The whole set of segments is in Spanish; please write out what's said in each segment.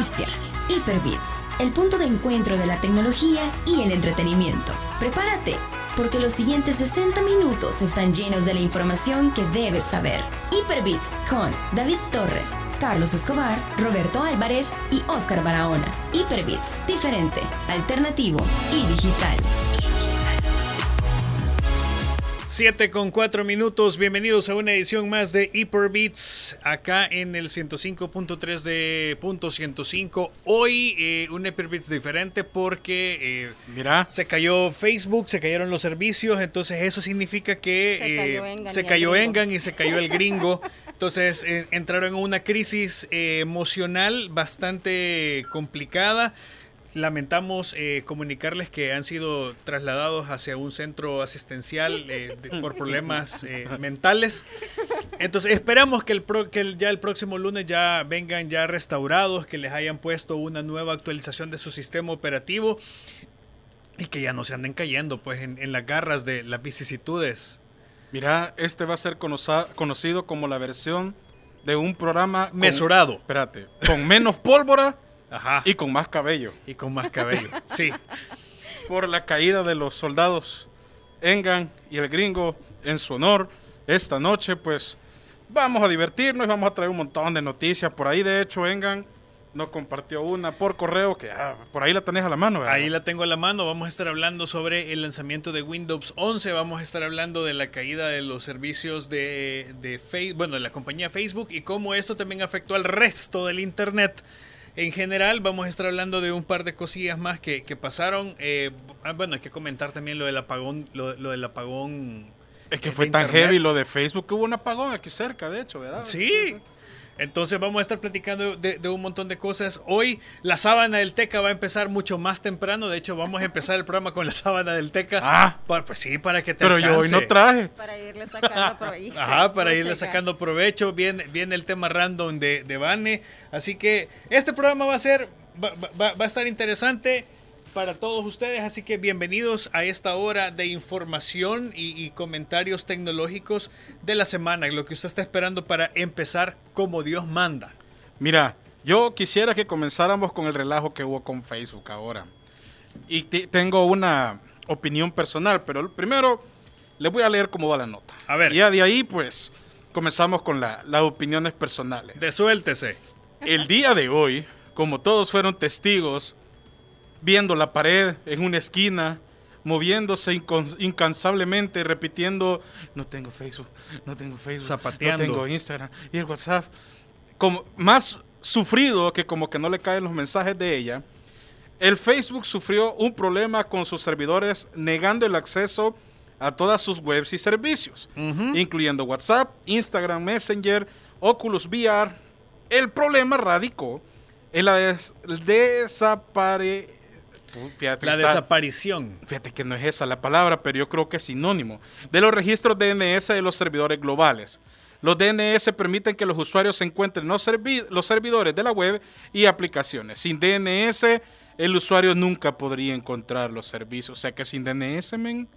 Inicia el punto de encuentro de la tecnología y el entretenimiento. Prepárate, porque los siguientes 60 minutos están llenos de la información que debes saber. Hyperbits con David Torres, Carlos Escobar, Roberto Álvarez y Oscar Barahona. Hyperbits, diferente, alternativo y digital. 7 con 4 minutos, bienvenidos a una edición más de Hyper Beats acá en el 105.3 de punto 105. Hoy eh, un Hyper Beats diferente porque eh, Mira. se cayó Facebook, se cayeron los servicios, entonces eso significa que Se cayó eh, Engan se cayó. Engan y se cayó el gringo. Entonces eh, entraron en una crisis eh, emocional bastante complicada. Lamentamos eh, comunicarles que han sido trasladados hacia un centro asistencial eh, de- por problemas eh, mentales. Entonces esperamos que, el pro- que el- ya el próximo lunes ya vengan ya restaurados, que les hayan puesto una nueva actualización de su sistema operativo y que ya no se anden cayendo pues en, en las garras de las vicisitudes. Mira, este va a ser conocido como la versión de un programa con- Mesurado. Espérate, con menos pólvora Ajá. y con más cabello. Y con más cabello. Sí. Por la caída de los soldados Engan y el gringo en su honor esta noche, pues vamos a divertirnos y vamos a traer un montón de noticias. Por ahí, de hecho, Engan nos compartió una por correo que ah, por ahí la tenés a la mano. ¿verdad? Ahí la tengo a la mano. Vamos a estar hablando sobre el lanzamiento de Windows 11. Vamos a estar hablando de la caída de los servicios de, de Facebook, bueno, de la compañía Facebook y cómo esto también afectó al resto del Internet. En general, vamos a estar hablando de un par de cosillas más que, que pasaron. Eh, ah, bueno, hay que comentar también lo del apagón, lo, lo del apagón. Es que fue tan Internet. heavy lo de Facebook que hubo un apagón aquí cerca, de hecho, ¿verdad? Sí. Entonces vamos a estar platicando de, de un montón de cosas. Hoy la sábana del Teca va a empezar mucho más temprano. De hecho, vamos a empezar el programa con la sábana del Teca. Ah. Pues sí, para que te Pero yo hoy no traje. Para irle sacando provecho. Ajá, para irle Provecho, sacando provecho. Viene, viene el tema random de, de Vane. Así que este programa va a ser, va, va- va a estar interesante para todos ustedes. Así que bienvenidos a esta hora de información y, y comentarios tecnológicos de la semana. Lo que usted está esperando para empezar como Dios manda. Mira, yo quisiera que comenzáramos con el relajo que hubo con Facebook ahora. Y te- tengo una opinión personal, pero primero les voy a leer cómo va la nota. A ver. Y ya de ahí, pues, comenzamos con la- las opiniones personales. Desuéltese. El día de hoy, como todos fueron testigos, viendo la pared en una esquina, moviéndose incansablemente, repitiendo, no tengo Facebook, no tengo Facebook, Zapateando. no tengo Instagram y el WhatsApp, como más sufrido que como que no le caen los mensajes de ella, el Facebook sufrió un problema con sus servidores negando el acceso a todas sus webs y servicios, incluyendo WhatsApp, Instagram Messenger, Oculus VR. El problema radicó en la des-. Fíjate, La desaparición. Fíjate que no es esa la palabra, pero yo creo que es sinónimo. De los registros DNS de los servidores globales. Los DNS permiten que los usuarios encuentren los, servi- los servidores de la web y aplicaciones. Sin DNS, el usuario nunca podría encontrar los servicios. O sea que sin DNS, men,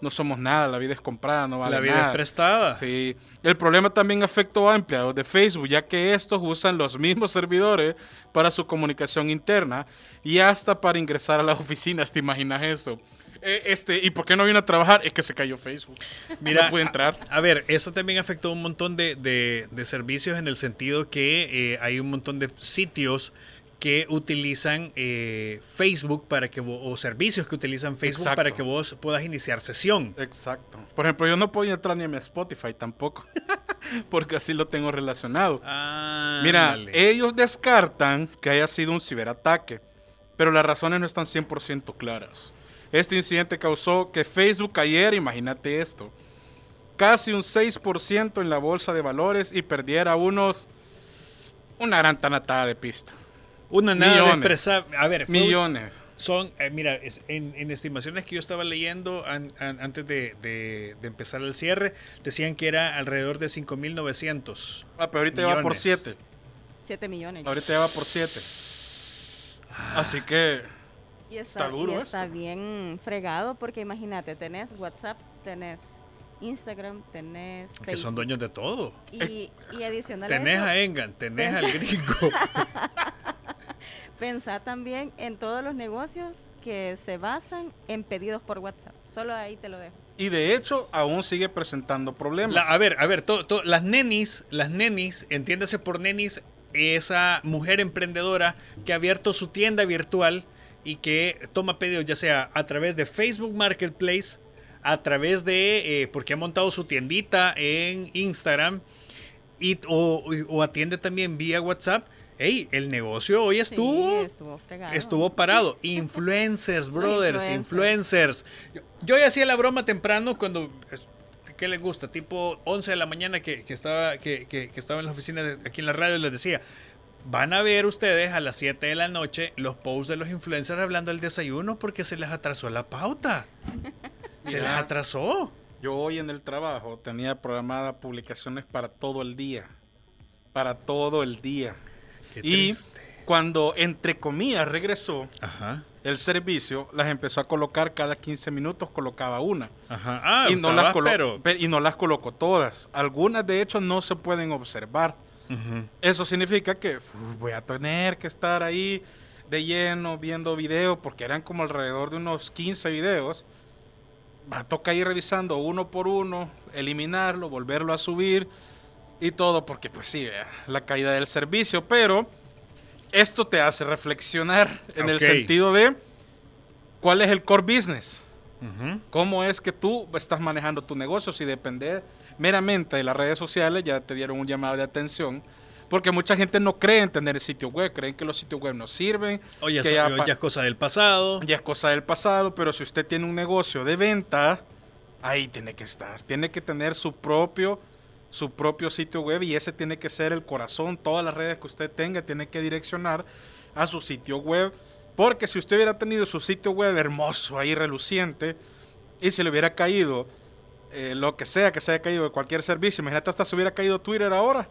no somos nada. La vida es comprada, no vale la vida nada. es prestada. Sí, el problema también afectó a empleados de Facebook, ya que estos usan los mismos servidores para su comunicación interna y hasta para ingresar a las oficinas, ¿te imaginas eso? Eh, este, ¿Y por qué no vino a trabajar? Es que se cayó Facebook. Mira, no pude entrar. A, a ver, eso también afectó un montón de, de- de servicios en el sentido que eh, hay un montón de sitios que utilizan eh, Facebook para que vo- o servicios que utilizan Facebook Exacto. para que vos puedas iniciar sesión. Exacto. Por ejemplo, yo no podía entrar ni a mi Spotify tampoco, porque así lo tengo relacionado. Mira, Ándale. ellos descartan que haya sido un ciberataque, pero las razones no están 100% claras. Este incidente causó que Facebook cayera, imagínate esto, casi un 6% en la bolsa de valores y perdiera unos una gran tanatada de pista. Una nada de millones. expresar. A ver, fue Millones. Son, eh, mira, es- en, en estimaciones que yo estaba leyendo an- an- antes de, de- de empezar el cierre, decían que era alrededor de 5.900. Ah, pero ahorita ya va por Millones. 7. 7 millones. Ahorita ya va por 7. Así que Y está duro y eso. está bien fregado porque imagínate, tenés WhatsApp, tenés Instagram, tenés Facebook. Que son dueños de todo. Y, y adicional a Tenés eso, a Engan, tenés al gringo. Pensá también en todos los negocios que se basan en pedidos por WhatsApp. Solo ahí te lo dejo. Y de hecho, aún sigue presentando problemas. La- a ver, a ver, to- to- las nenis, las nenis, entiéndase por nenis, esa mujer emprendedora que ha abierto su tienda virtual y que toma pedidos ya sea a través de Facebook Marketplace, a través de, eh, porque ha montado su tiendita en Instagram y, o, o atiende también vía WhatsApp. Hey, el negocio hoy estuvo, Sí, estuvo. Estuvo parado. Influencers, brothers, influencers. Yo, ya hacía la broma temprano cuando. ¿Qué les gusta? Tipo 11 de la mañana que, que estaba, que, que- que estaba en la oficina de- aquí en la radio les decía. Van a ver ustedes a las 7 de la noche los posts de los influencers hablando del desayuno porque se les atrasó la pauta. Se Mira. atrasó. Yo hoy en el trabajo tenía programada publicaciones para todo el día. Para todo el día. Qué y triste. cuando, entre comillas, regresó Ajá. el servicio, las empezó a colocar cada 15 minutos, colocaba una. Ajá. Ah, y, no las pero. pe- y no las colocó todas. Algunas, de hecho, no se pueden observar. Eso significa que uf, voy a tener que estar ahí de lleno viendo videos, porque eran como alrededor de unos 15 videos. Va a tocar ir revisando uno por uno, eliminarlo, volverlo a subir y todo, porque pues sí, vea, la caída del servicio, pero esto te hace reflexionar en el Ok. sentido de cuál es el core business. Ujú. ¿Cómo es que tú estás manejando tu negocio si depende meramente de las redes sociales? Ya te dieron un llamado de atención. Porque mucha gente no cree en tener sitio web, creen que los sitios web no sirven. Oye, que ya es cosa del pasado. ya es cosa del pasado, pero si usted tiene un negocio de venta, ahí tiene que estar. Tiene que tener su propio, su propio sitio web y ese tiene que ser el corazón. Todas las redes que usted tenga tiene que direccionar a su sitio web. Porque si usted hubiera tenido su sitio web hermoso, ahí reluciente, y se le hubiera caído eh, lo que sea que se haya caído de cualquier servicio, imagínate hasta se hubiera caído Twitter ahora.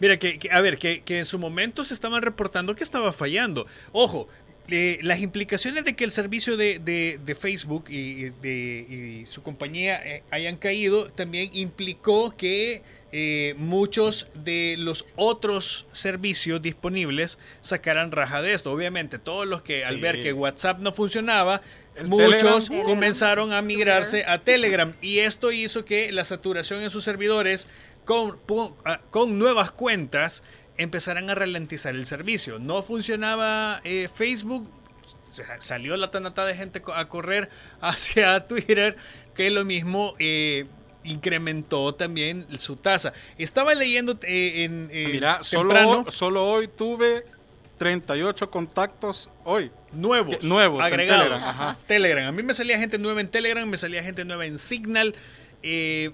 Mira, que, que- a ver, que, que en su momento se estaban reportando que estaba fallando. Ojo, eh, las implicaciones de que el servicio de, de- de Facebook y, de, y su compañía eh, hayan caído también implicó que eh, muchos de los otros servicios disponibles sacaran raja de esto. Obviamente, todos los que al Sí. ver que WhatsApp no funcionaba, muchos Telegram. comenzaron a migrarse a Telegram y esto hizo que la saturación en sus servidores con, ah, con nuevas cuentas empezaran a ralentizar el servicio. No funcionaba eh, Facebook, sa- salió la tanata de gente a correr hacia Twitter, que lo mismo eh, incrementó también su tasa. Estaba leyendo eh, en eh, Mira, solo, solo hoy tuve 38 contactos hoy. nuevos, que- nuevos en agregados. Telegram, ajá. Telegram. A mí me salía gente nueva en Telegram, me salía gente nueva en Signal. eh,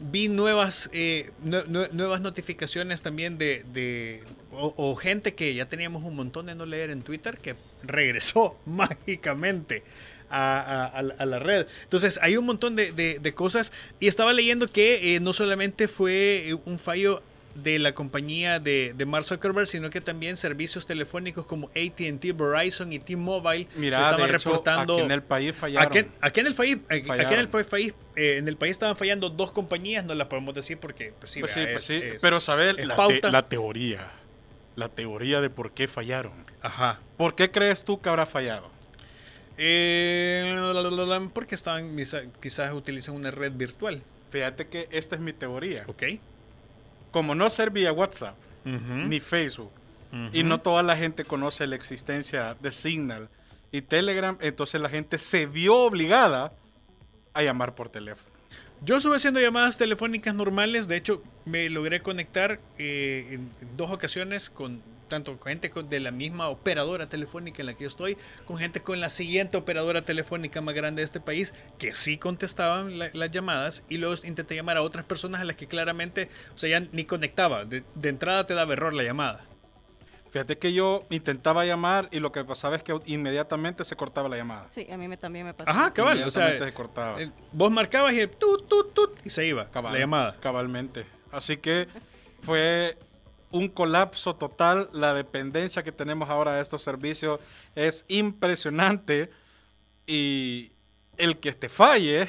vi nuevas, eh, nue- nue- nuevas notificaciones también de, de- o, o gente que ya teníamos un montón de no leer en Twitter que regresó mágicamente a, a- a la- red. Entonces hay un montón de, de- de cosas y estaba leyendo que eh, no solamente fue eh, un fallo de la compañía de, de Mark Zuckerberg, sino que también servicios telefónicos como AT&T, Verizon y T-Mobile estaban hecho, reportando aquí en el país fallaron. Aquí, aquí en el país, aquí, aquí en el país, eh, en el país estaban fallando dos compañías, no las podemos decir porque pues sí, Pues sí, vea, pues es- sí, es- pero saber la, pauta. te- la teoría, la teoría de por qué fallaron. Ajá. ¿Por qué crees tú que habrá fallado? Eh, porque estaban quizá- quizás utilizan una red virtual, Fíjate que esta es mi teoría. ¿ok? Como no servía WhatsApp ni Facebook y no toda la gente conoce la existencia de Signal y Telegram, entonces la gente se vio obligada a llamar por teléfono. Yo estuve haciendo llamadas telefónicas normales, de hecho me logré conectar eh, en dos ocasiones con tanto con gente de la misma operadora telefónica en la que yo estoy, con gente con la siguiente operadora telefónica más grande de este país, que sí contestaban la- las llamadas y luego intenté llamar a otras personas a las que claramente, o sea, ya ni conectaba, de, de entrada te daba error la llamada. Fíjate que yo intentaba llamar y lo que pasaba es que inmediatamente se cortaba la llamada. Sí, a mí me, también me pasó. Ajá, cabal, o sea, se cortaba. vos marcabas y el tut, tut, tut, y se iba Cabal, la llamada. Cabalmente. Así que fue un colapso total. La dependencia que tenemos ahora de estos servicios es impresionante. Y el que te falle,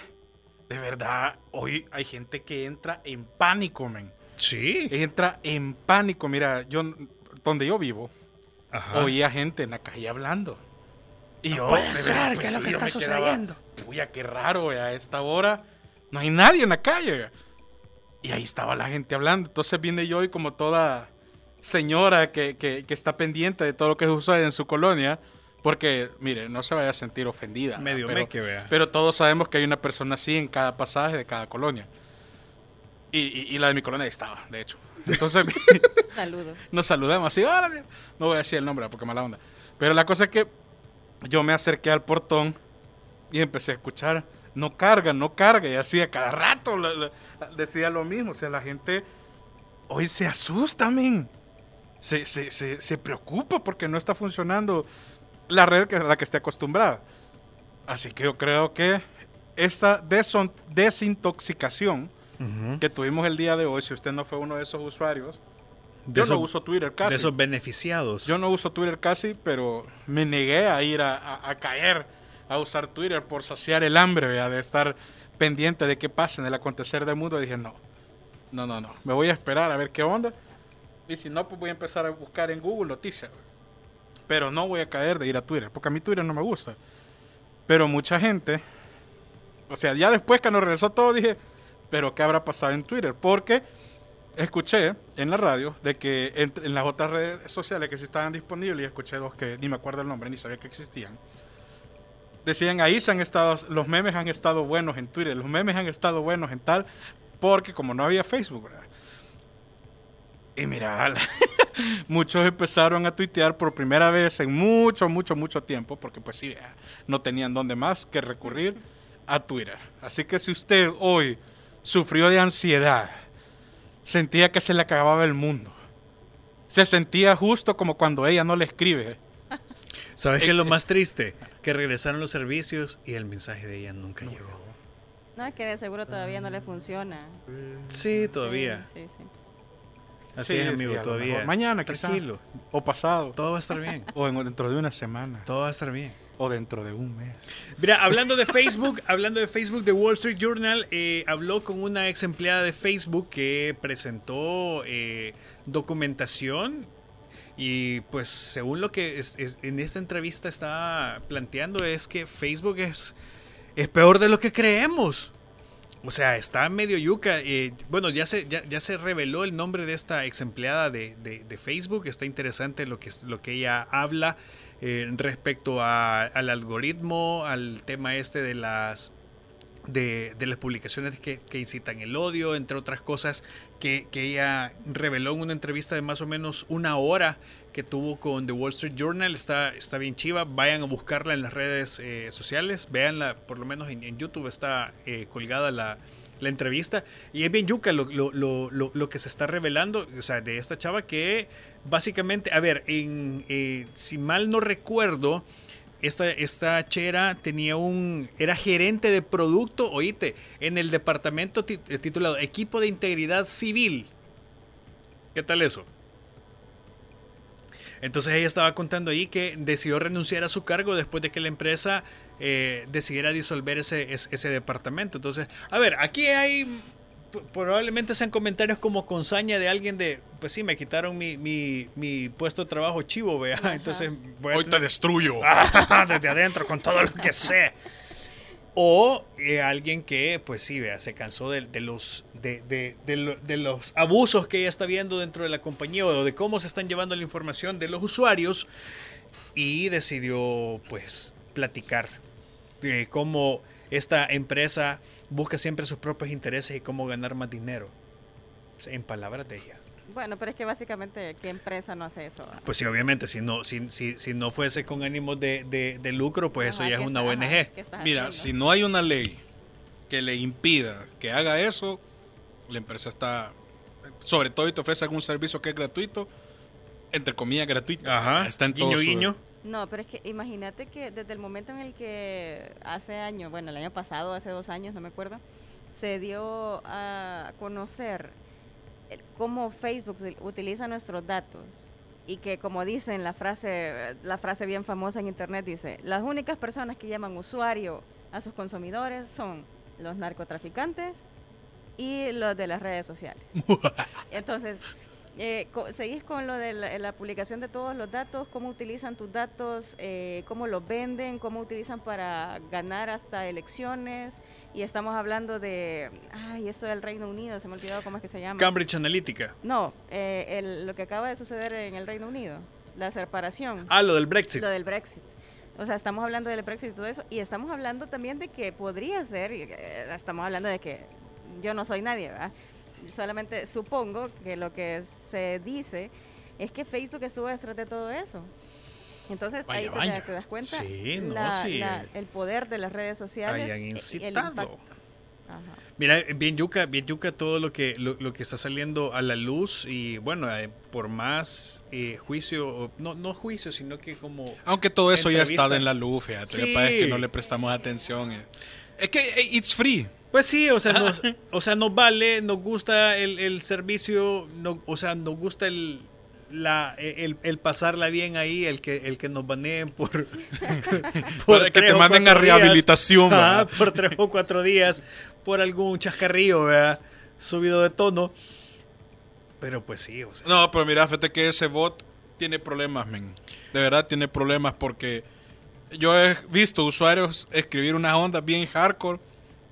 de verdad, hoy hay gente que entra en pánico, men. Sí. Entra en pánico. Mira, yo, donde yo vivo, Ajá. oía gente en la calle hablando. Y No yo, puede de verdad, ser, pues ¿qué es lo sí, que está sucediendo? Puya, qué raro, vea, a esta hora no hay nadie en la calle. Y ahí estaba la gente hablando. Entonces vine yo y como toda señora que, que- que está pendiente de todo lo que sucede en su colonia, porque, mire, no se vaya a sentir ofendida. Medio pero, meque, vea. pero todos sabemos que hay una persona así en cada pasaje de cada colonia. Y, y- y la de mi colonia ahí estaba, de hecho. Entonces Saludos. nos saludamos así, "Órale". no voy a decir el nombre porque mala onda. Pero la cosa es que yo me acerqué al portón y empecé a escuchar, no carga, no carga, y así a cada rato la- la- decía lo mismo. O sea, la gente hoy se asusta, men. Se, se, se, se preocupa porque no está funcionando la red que a la que esté acostumbrada. Así que yo creo que esa deson- desintoxicación que tuvimos el día de hoy, si usted no fue uno de esos usuarios, De yo no uso Twitter De casi. esos beneficiados. Yo no uso Twitter casi, pero me negué a ir a, a- a caer a usar Twitter por saciar el hambre, vea, de estar pendiente de qué pasa en el acontecer del mundo. Dije, no, no, no, no, me voy a esperar a ver qué onda. Y si no, pues voy a empezar a buscar en Google noticias. Pero no voy a caer de ir a Twitter, porque a mí Twitter no me gusta. Pero mucha gente, o sea, ya después que nos regresó todo, dije, pero ¿qué habrá pasado en Twitter? Porque escuché en la radio de que en, en las otras redes sociales que sí estaban disponibles, y escuché dos que ni me acuerdo el nombre, ni sabía que existían, decían ahí se han estado, los memes han estado buenos en Twitter, los memes han estado buenos en tal, porque como no había Facebook, ¿verdad? Y mira, muchos empezaron a tuitear por primera vez en mucho, mucho, mucho tiempo, porque pues sí, no tenían dónde más que recurrir a Twitter. Así que si usted hoy sufrió de ansiedad, sentía que se le acababa el mundo, se sentía justo como cuando ella no le escribe. ¿Sabes qué es lo más triste? Que regresaron los servicios y el mensaje de ella nunca llegó. No, es que de seguro todavía no le funciona. Sí, todavía. Sí, sí, sí. Así Sí, es, sí, amigo, lo todavía. Mañana, quizá. Tranquilo. O pasado. Todo va a estar bien. O en- dentro de una semana. Todo va a estar bien. O dentro de un mes. Mira, hablando de Facebook, hablando de Facebook, The Wall Street Journal eh, habló con una ex empleada de Facebook que presentó eh, documentación y pues según lo que es- es- en esta entrevista está planteando es que Facebook es, es peor de lo que creemos. O sea, está medio yuca. bueno, ya se, ya, ya se reveló el nombre de esta ex empleada de, de- Facebook. Está interesante lo que, lo que ella habla eh, respecto al algoritmo, al tema este de las de, de las publicaciones que, que incitan el odio, entre otras cosas que, que ella reveló en una entrevista de más o menos una hora que tuvo con The Wall Street Journal. Está, está bien chiva. Vayan a buscarla en las redes eh, sociales. Véanla, por lo menos en, YouTube está eh, colgada la, la entrevista. Y es bien yuca lo, lo, lo, lo, que se está revelando, o sea, de esta chava que básicamente, a ver, eh, si mal no recuerdo, esta, esta chera tenía un. Era gerente de producto, oíste, en el departamento eh, titulado Equipo de Integridad Civil. ¿Qué tal eso? Entonces ella estaba contando ahí que decidió renunciar a su cargo después de que la empresa eh, decidiera disolver ese, ese departamento. Entonces, a ver, aquí hay. Probablemente sean comentarios como con saña de alguien de. Pues sí, me quitaron mi, mi, mi puesto de trabajo chivo, vea. Entonces voy a tener- destruyo. Ah, desde adentro con todo lo que sé. O eh, alguien que, pues sí, vea, se cansó de, de los, de, de- de los abusos que ella está viendo dentro de la compañía o de cómo se están llevando la información de los usuarios y decidió, pues, platicar de cómo esta empresa busca siempre sus propios intereses y cómo ganar más dinero. En palabras de ella. Bueno, pero es que básicamente, ¿qué empresa no hace eso? Pues sí, obviamente, si no, si, si, si no fuese con ánimos de, de- de lucro, pues eso ya es ¿qué una ONG. ajá, ¿qué estás Mira, haciendo? si no hay una ley que le impida que haga eso, la empresa está, sobre todo y te ofrece algún servicio que es gratuito, entre comillas gratuito, Ajá. está en guiño, todo su- guiño. No, pero es que imagínate que desde el momento en el que hace años, bueno, el año pasado, hace dos años, no me acuerdo, se dio a conocer el- cómo Facebook util- utiliza nuestros datos y que como dicen la frase, la frase bien famosa en internet dice, las únicas personas que llaman usuario a sus consumidores son los narcotraficantes y los de las redes sociales. Entonces, Eh, seguís con lo de la, la publicación de todos los datos, cómo utilizan tus datos, eh, cómo los venden, cómo utilizan para ganar hasta elecciones. Y estamos hablando de, ay, esto del Reino Unido, se me ha olvidado cómo es que se llama. Cambridge Analytica. no, eh, el- lo que acaba de suceder en el Reino Unido, la separación. Ah, lo del Brexit. Lo del Brexit. O sea, estamos hablando del Brexit y todo eso. Y estamos hablando también de que podría ser, eh, estamos hablando de que yo no soy nadie, ¿verdad? Solamente supongo que lo que se dice es que Facebook estuvo detrás de todo eso. Entonces Vaya, ahí te, vaya. te das cuenta Sí, no, la- sí. la- el poder de las redes sociales. Hayan el incitado. Ajá. Mira, bien yuca, bien yuca todo lo que lo, lo que está saliendo a la luz y bueno, eh, por más eh, juicio, o- no no juicio, sino que como Aunque todo eso ya ha estado en la luz, fíjate. Que Sí. es que no le prestamos atención. eh. Es que eh, it's free. Pues sí, o sea, nos, o sea, nos vale, nos gusta el, el servicio, no, o sea, nos gusta el, la, el, el pasarla bien ahí, el que, el que nos baneen por, Para que te manden a días. rehabilitación, ¿verdad? por tres o cuatro días, por algún chascarrillo, ¿verdad? Subido de tono. Pero pues sí, o sea. No, pero mira, fíjate que ese bot tiene problemas, men. De verdad tiene problemas porque yo he visto usuarios escribir unas ondas bien hardcore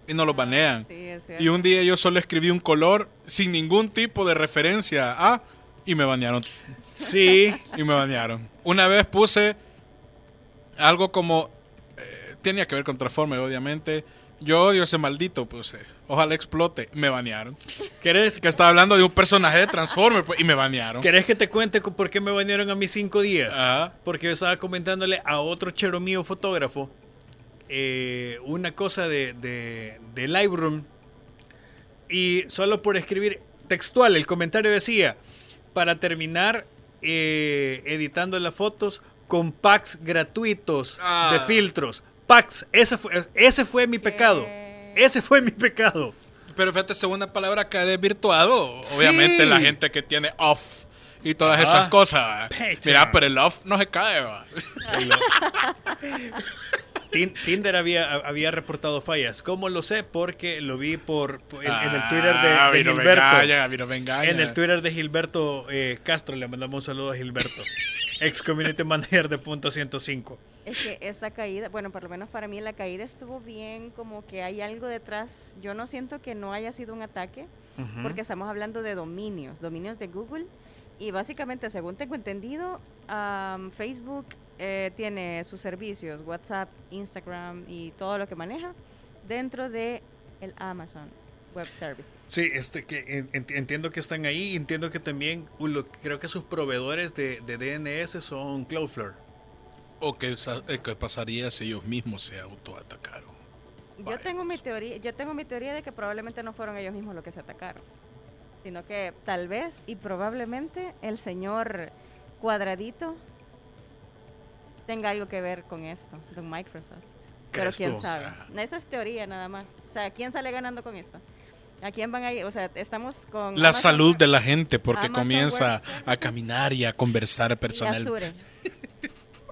y no los banean. Sí, es. Y un día yo solo escribí un color sin ningún tipo de referencia a y me banearon. Sí, Y me banearon. Una vez puse algo como eh, tenía que ver con Transformer, obviamente. Yo odio ese maldito, puse. Ojalá explote. Me banearon. ¿querés, Que estaba hablando de un personaje de Transformer pues, y me banearon. ¿Querés que te cuente por qué me banearon a mis cinco días? Ajá. Porque yo estaba comentándole a otro chero mío fotógrafo eh, una cosa de, de, de Lightroom y solo por escribir textual, el comentario decía, para terminar eh, editando las fotos con packs gratuitos Ah. de filtros. Packs, ese fue, ese fue mi pecado. Ese fue mi pecado. Pero fíjate, segunda palabra que ha desvirtuado. Obviamente Sí. la gente que tiene off y todas esas cosas. Mira, pero el off no se cae. Tinder había, había reportado fallas. ¿Cómo lo sé? Porque lo vi por, en, en el Twitter de, Ah, de no Gilberto. no me engañan. En el Twitter de Gilberto eh, Castro le mandamos un saludo a Gilberto, ex community manager de Punto 105. Es que esta caída, bueno, por lo menos para mí la caída estuvo bien, como que hay algo detrás. Yo no siento que no haya sido un ataque, porque estamos hablando de dominios, dominios de Google. Y básicamente, según tengo entendido, am, Facebook eh, tiene sus servicios, WhatsApp, Instagram y todo lo que maneja dentro de el Amazon Web Services. Sí, este, que en- en- entiendo que están ahí. Entiendo que también lo- creo que sus proveedores de, de DNS son Cloudflare. O qué, eh, qué pasaría si ellos mismos se autoatacaron. Yo tengo mi pues. teoría, yo tengo mi teoría de que probablemente no fueron ellos mismos los que se atacaron, sino que tal vez y probablemente el señor Cuadradito tenga algo que ver con esto, con Microsoft. Pero ¿Crees quién tú? sabe. O Esa es teoría nada más. O sea, ¿quién sale ganando con esto? ¿A quién van a ir? O sea, estamos con La Amazon salud de la gente porque Amazon comienza a caminar y a conversar y personal. Azure.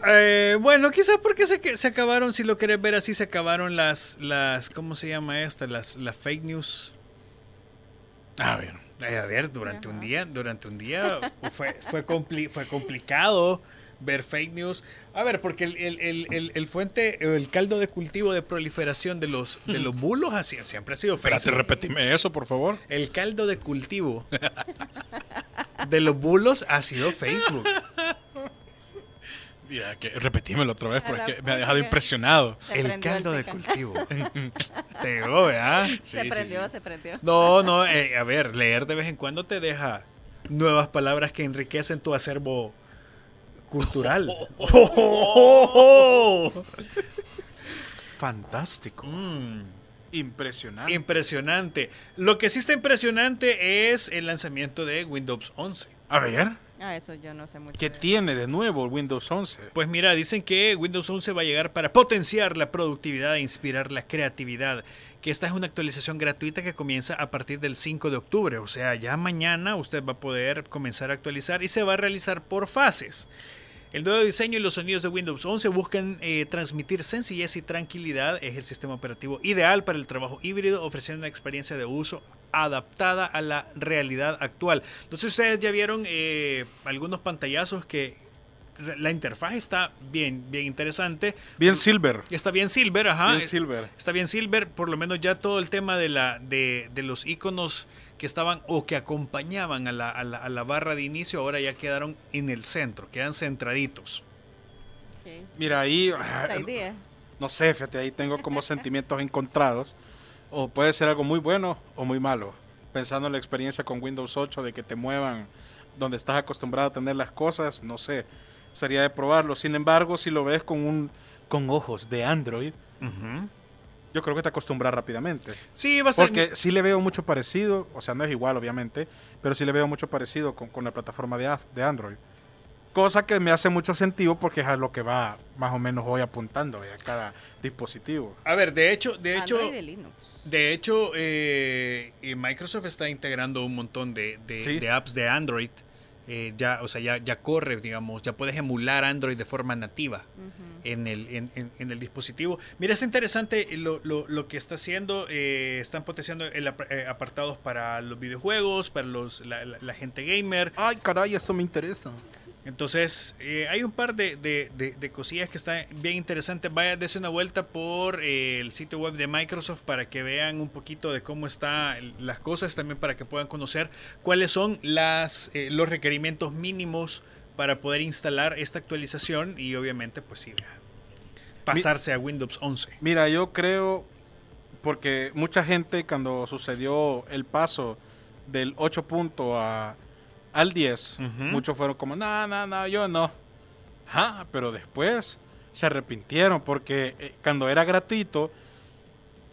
Eh, bueno, quizás porque se, acabaron, si lo querés ver así, se acabaron las, las ¿cómo se llama esta? Las, las fake news. A ver. Eh, a ver, durante un día, durante un día fue, fue, compli- fue complicado ver fake news. A ver, porque el, el, el, el- el fuente, el caldo de cultivo de proliferación de los, de los bulos así, siempre ha sido Espérate, Facebook. repetime eso, por favor. El caldo de cultivo de los bulos ha sido Facebook. Mira, que repetímelo otra vez porque me ha dejado impresionado. El caldo de cultivo. Te digo, ¿verdad? Sí, se sí, prendió, sí. se prendió. No, no, eh, a ver, leer de vez en cuando te deja nuevas palabras que enriquecen tu acervo cultural. Fantástico. Mm, Impresionante. impresionante. Lo que sí está impresionante es el lanzamiento de Windows 11. a ver, Ah, eso yo no sé mucho. ¿qué de tiene de nuevo el Windows 11? Pues mira, dicen que Windows 11 va a llegar para potenciar la productividad e inspirar la creatividad. Que esta es una actualización gratuita que comienza a partir del 5 de octubre. O sea, ya mañana usted va a poder comenzar a actualizar y se va a realizar por fases. El nuevo diseño y los sonidos de Windows 11 buscan eh, transmitir sencillez y tranquilidad. Es el sistema operativo ideal para el trabajo híbrido, ofreciendo una experiencia de uso adaptada a la realidad actual. Entonces ustedes ya vieron eh, algunos pantallazos que la interfaz está bien, bien interesante. Bien silver. Está bien silver, ajá. Bien silver. Está bien silver, por lo menos ya todo el tema de, la, de, de los iconos que estaban o que acompañaban a la, a, la, a la barra de inicio, ahora ya quedaron en el centro, quedan centraditos. Ok. Mira, ahí, idea. no sé, fíjate, ahí tengo como sentimientos encontrados. O puede ser algo muy bueno o muy malo. Pensando en la experiencia con Windows 8 de que te muevan donde estás acostumbrado a tener las cosas, no sé, sería de probarlo. Sin embargo, si lo ves con un con ojos de Android, yo creo que te acostumbras rápidamente. Sí, va a ser... Porque sí le veo mucho parecido, o sea, no es igual obviamente, pero sí le veo mucho parecido con, con la plataforma de, de Android. Cosa que me hace mucho sentido porque es a lo que va más o menos hoy apuntando a cada dispositivo. A ver, de hecho, de hecho, Android y Linux. de hecho, eh, eh, Microsoft está integrando un montón de, de- Sí. de apps de Android. Eh, ya, o sea, ya, ya corre, digamos, ya puedes emular Android de forma nativa. En el, en, en- en el dispositivo. Mira, es interesante lo, lo- lo que está haciendo. eh, están potenciando el ap- eh, apartados para los videojuegos, para los, la, la- la gente gamer. Ay, caray, eso me interesa. Entonces, eh, hay un par de, de- de- cosillas que están bien interesantes. Vaya, dése una vuelta por eh, el sitio web de Microsoft para que vean un poquito de cómo están las cosas, también para que puedan conocer cuáles son las, eh, los requerimientos mínimos para poder instalar esta actualización y obviamente, pues sí, pasarse a Windows 11. Mira, yo creo, porque mucha gente cuando sucedió el paso del 8 punto a, al 10, Ujú. muchos fueron como, no, no, no, yo no. Ah, pero después se arrepintieron porque eh, cuando era gratuito,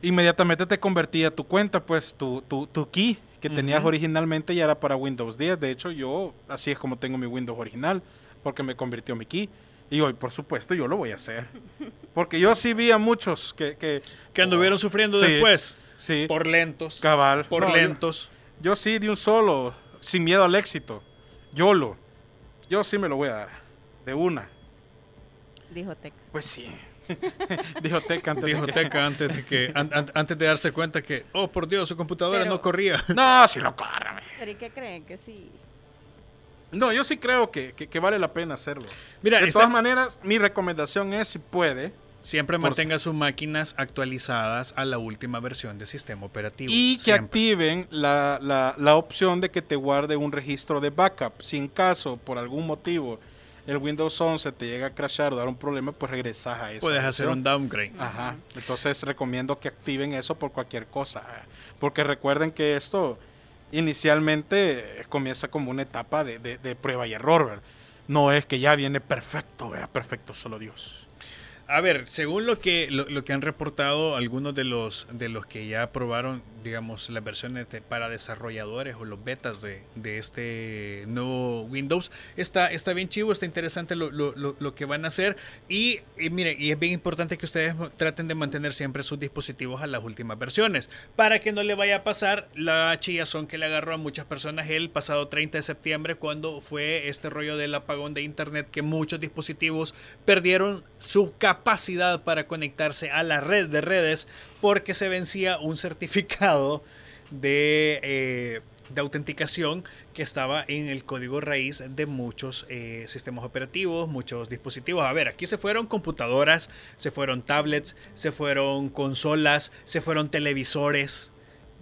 inmediatamente te convertía tu cuenta, pues tu, tu, tu key que tenías originalmente ya era para Windows 10. De hecho, yo así es como tengo mi Windows original, porque me convirtió mi key. Y hoy, por supuesto, yo lo voy a hacer. Porque yo sí vi a muchos que... Que, Que anduvieron sufriendo Sí, después Sí, por lentos, cabal. por No, yo- lentos. Yo, sí, de un solo, sin miedo al éxito. Yo lo. Yo sí me lo voy a dar. De una. Dijo Tech. Pues sí. Dijo Teca antes de que- Teca antes de que an- an- antes de darse cuenta que, oh por Dios, su computadora Pero- no corría. No, si lo corre. ¿Pero y qué creen? Que sí. No, yo sí creo que, que- que vale la pena hacerlo. Mira, de está- todas maneras, mi recomendación es, si puede, Siempre Por- mantenga sus máquinas actualizadas a la última versión del sistema operativo. y que Siempre. activen la, la- la opción de que te guarde un registro de backup. Si en caso, por algún motivo, el Windows 11 te llega a crashar o dar un problema, pues regresas a eso. Puedes hacer un downgrade. Ajá. Entonces recomiendo que activen eso por cualquier cosa. Porque recuerden que esto inicialmente comienza como una etapa de, de- de prueba y error. No es que ya viene perfecto, ¿verdad? perfecto solo Dios. A ver, según lo que lo, lo que han reportado algunos de los de los que ya probaron, digamos, las versiones para desarrolladores o los betas de, de este nuevo Windows, está, está bien chivo, está interesante lo, lo- lo- que van a hacer. Y, y y es bien importante que ustedes traten de mantener siempre sus dispositivos a las últimas versiones, para que no le vaya a pasar la chillazón que le agarró a muchas personas el pasado 30 de septiembre, cuando fue este rollo del apagón de internet, que muchos dispositivos perdieron su capacidad para conectarse a la red de redes porque se vencía un certificado de, eh, de autenticación que estaba en el código raíz de muchos eh, sistemas operativos, muchos dispositivos. A ver, aquí se fueron computadoras, se fueron tablets, se fueron consolas, se fueron televisores.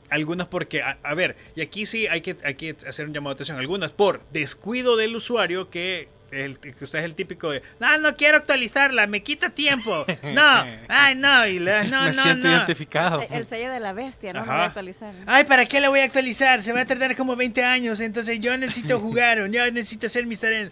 Algunas porque, a, a ver, y aquí sí hay que, hay que hacer un llamado de atención. Algunas por descuido del usuario que, el, que usted es el típico de, no, no quiero actualizarla, me quita tiempo. No, ay, no, y le- no, Me no, siento no. identificado. El, el sello de la bestia, ¿no? Me Ajá. voy a actualizar. Ay, ¿para qué la voy a actualizar? Se va a tardar como 20 años, entonces yo necesito jugar, o yo necesito hacer mis tareas.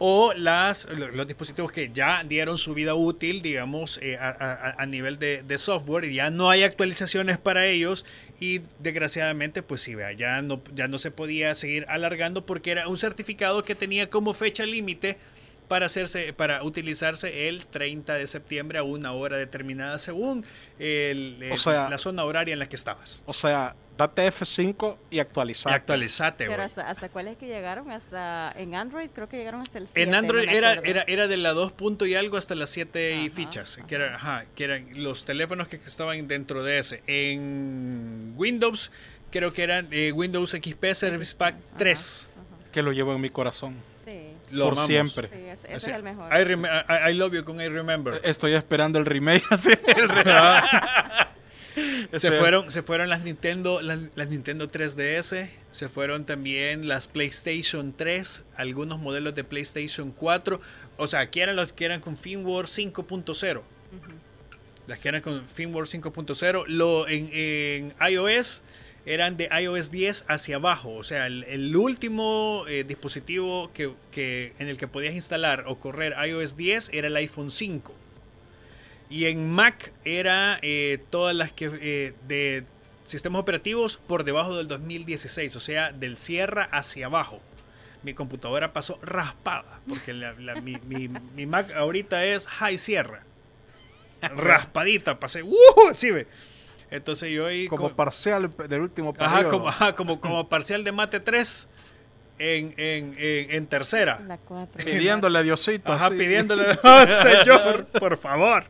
O las, lo- los dispositivos que ya dieron su vida útil, digamos, eh, a, a- a nivel de, de software, y ya no hay actualizaciones para ellos, y desgraciadamente, pues sí, vea, ya no, ya no se podía seguir alargando porque era un certificado que tenía como fecha límite para hacerse para utilizarse el 30 de septiembre a una hora determinada según el- el- O sea- la zona horaria en la que estabas. O sea, date F5 y actualizar. Actualizate, Pero güey. hasta, ¿hasta cuál es que llegaron? Hasta en Android creo que llegaron hasta el 7. En Android no era, era, era de la 2 punto y algo hasta las 7 y fichas, ajá. que, era, ajá, que eran los teléfonos que estaban dentro de ese. En Windows creo que era eh, Windows XP Service Pack 3. Que lo llevo en mi corazón. Sí, Lo por amamos. siempre. sí, ese, ese Así, es el mejor. I, I- I love you con I remember. Estoy esperando el remake. así, el re- Se Ese- fueron, se fueron las Nintendo, las, las Nintendo 3DS, se fueron también las PlayStation 3, algunos modelos de PlayStation 4, o sea, que eran los que eran con firmware 5.0. Las que eran con firmware 5.0, lo en, en iOS eran de iOS 10 hacia abajo, o sea, el, el último eh, dispositivo que, que- en el que podías instalar o correr iOS 10 era el iPhone 5. Y en Mac era eh, todas las que eh, de sistemas operativos por debajo del 2016, o sea, del Sierra hacia abajo. Mi computadora pasó raspada, porque la- la- mi, mi- mi Mac ahorita es High Sierra. Raspadita, pasé. ¡Uh! Sí, ve. Entonces yo ahí. como co- parcial del último ajá, periodo. como, ajá, como, como parcial de mate 3 en, en, en, en tercera. La 4. Pidiéndole a Diosito. Ajá, así. pidiéndole, "Oh, Señor, por favor.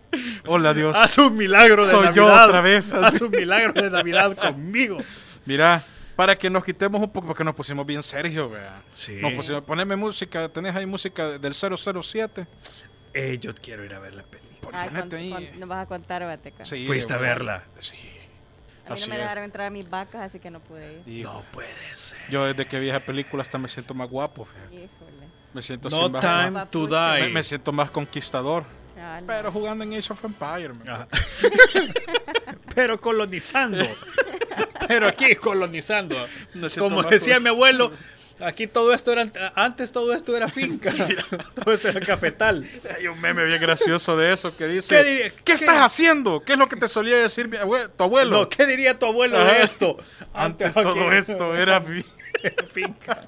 Hola Dios. Haz un milagro de Soy yo Navidad. otra vez, así. Haz un milagro de Navidad conmigo. Mira, para que nos quitemos un poco, porque nos pusimos bien serios, vea. Sí. Nos pusimos, poneme música, tenés ahí música del 007. Eh, yo quiero ir a ver la. Pon- Ay, ponete con- ahí. con- no vas a contar, Bateca. Sí, Fuiste a verla. Sí. A mí así no me es. dejaron entrar a mis vacas, así que no pude ir. Hijo. No puede ser. Yo desde que vi esa película hasta me siento más guapo, fíjate. Híjole. Me siento No sin más- time to me, die. me siento más conquistador. Pero jugando en Age of Empires. Ajá. Pero colonizando. Pero aquí colonizando. Como decía mi abuelo, aquí todo esto era, antes todo esto era finca. todo esto era cafetal. Hay un meme bien gracioso de eso que dice: ¿Qué diría- ¿Qué, qué- estás haciendo? ¿Qué es lo que te solía decir mi abue- tu abuelo? No, ¿qué diría tu abuelo Ajá. de esto? Antes todo esto era. finca.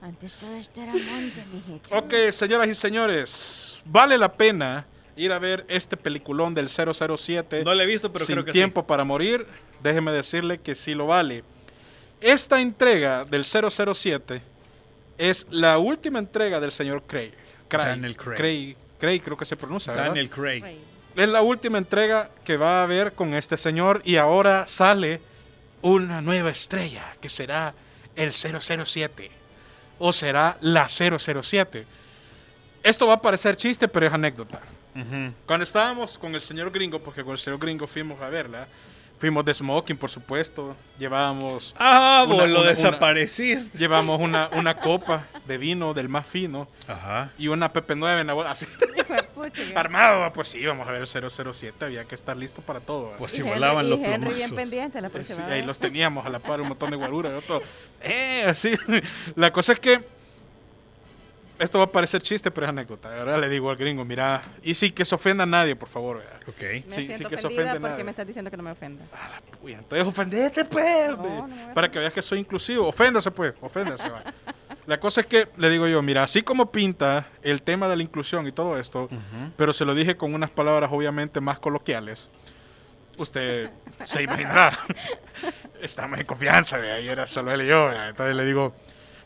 Antes todo esto era monte, mijito. Ok, señoras y señores, vale la pena ir a ver este peliculón del 007. No lo he visto, pero Sin creo que tiempo para morir, déjeme decirle que sí lo vale. Esta entrega del 007 es la última entrega del señor Craig. Craig Daniel Craig. Craig, Craig creo que se pronuncia. Daniel Craig. Es la última entrega que va a haber con este señor y ahora sale una nueva estrella que será el 007 o será la 007. Esto va a parecer chiste, pero es anécdota. Cuando estábamos con el señor gringo, porque con el señor gringo fuimos a verla, fuimos de smoking, por supuesto, llevábamos, Ah, vos Una- lo una- desapareciste. llevamos una, una copa de vino del más fino Ajá. y una Pepe 9 en la bola, así, armado, pues sí, vamos a ver el 007, había que estar listo para todo. ¿verdad? Pues si volaban los Henry bien pendiente la Sí, próxima ahí los teníamos a la par, un montón de todo, eh, así. La cosa es que esto va a parecer chiste, pero es anécdota. Verdad le digo al gringo, mira, y sí que se ofenda a nadie, por favor. ¿verdad? Ok. Me sí, siento sí que se ofendida ofende porque nadie. me estás diciendo que no me ofenda. A la puya, entonces ofendete, pues. No, no para que veas que soy inclusivo. Oféndase, pues, oféndase. va. La cosa es que le digo yo, mira, así como pinta el tema de la inclusión y todo esto, pero se lo dije con unas palabras obviamente más coloquiales, usted se imaginará. Estamos en confianza, vea, y era solo él y yo. vea. Entonces le digo,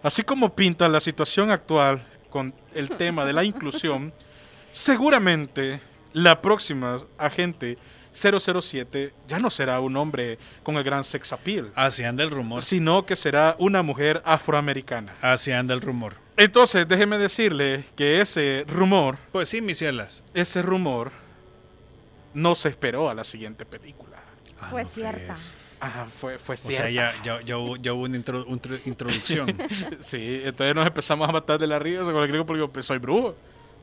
así como pinta la situación actual con el tema de la inclusión, seguramente la próxima agente 007 ya no será un hombre con el gran sex appeal, Así anda el rumor. sino que será una mujer afroamericana. Así anda el rumor. Entonces, déjeme decirle que ese rumor, Pues sí, mis cielas. ese rumor no se esperó a la siguiente película. Ah, Fue no cierta. Ajá, fue, fue O cierta. sea, ya, ya, ya hubo, ya hubo una intro- un tro- introducción. Sí, entonces nos empezamos a matar de la risa con el griego porque yo, pues, soy brujo.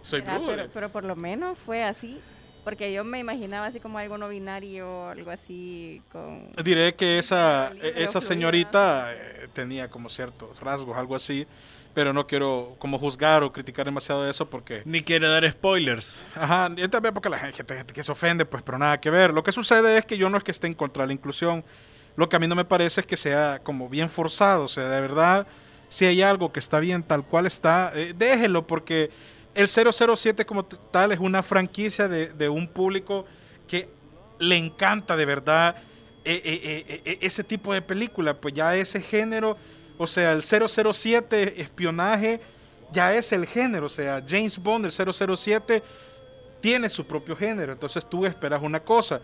Soy Ah, brujo. pero, pero por lo menos fue así. Porque yo me imaginaba así como algo no binario, algo así con... Diré que esa, Pero esa señorita eh, tenía como ciertos rasgos, algo así, pero no quiero como juzgar o criticar demasiado eso porque, Ni quiere dar spoilers. ajá, y también porque la gente, que se ofende, pues, pero nada que ver. Lo que sucede es que yo no es que esté en contra de la inclusión, lo que a mí no me parece es que sea como bien forzado, o sea, de verdad, si hay algo que está bien tal cual está, eh, déjelo porque el 007 como tal es una franquicia de, de un público que le encanta de verdad eh, eh, eh, ese tipo de película, pues ya ese género, o sea, el 007 espionaje ya es el género, o sea, James Bond, el 007 tiene su propio género, entonces tú esperas una cosa.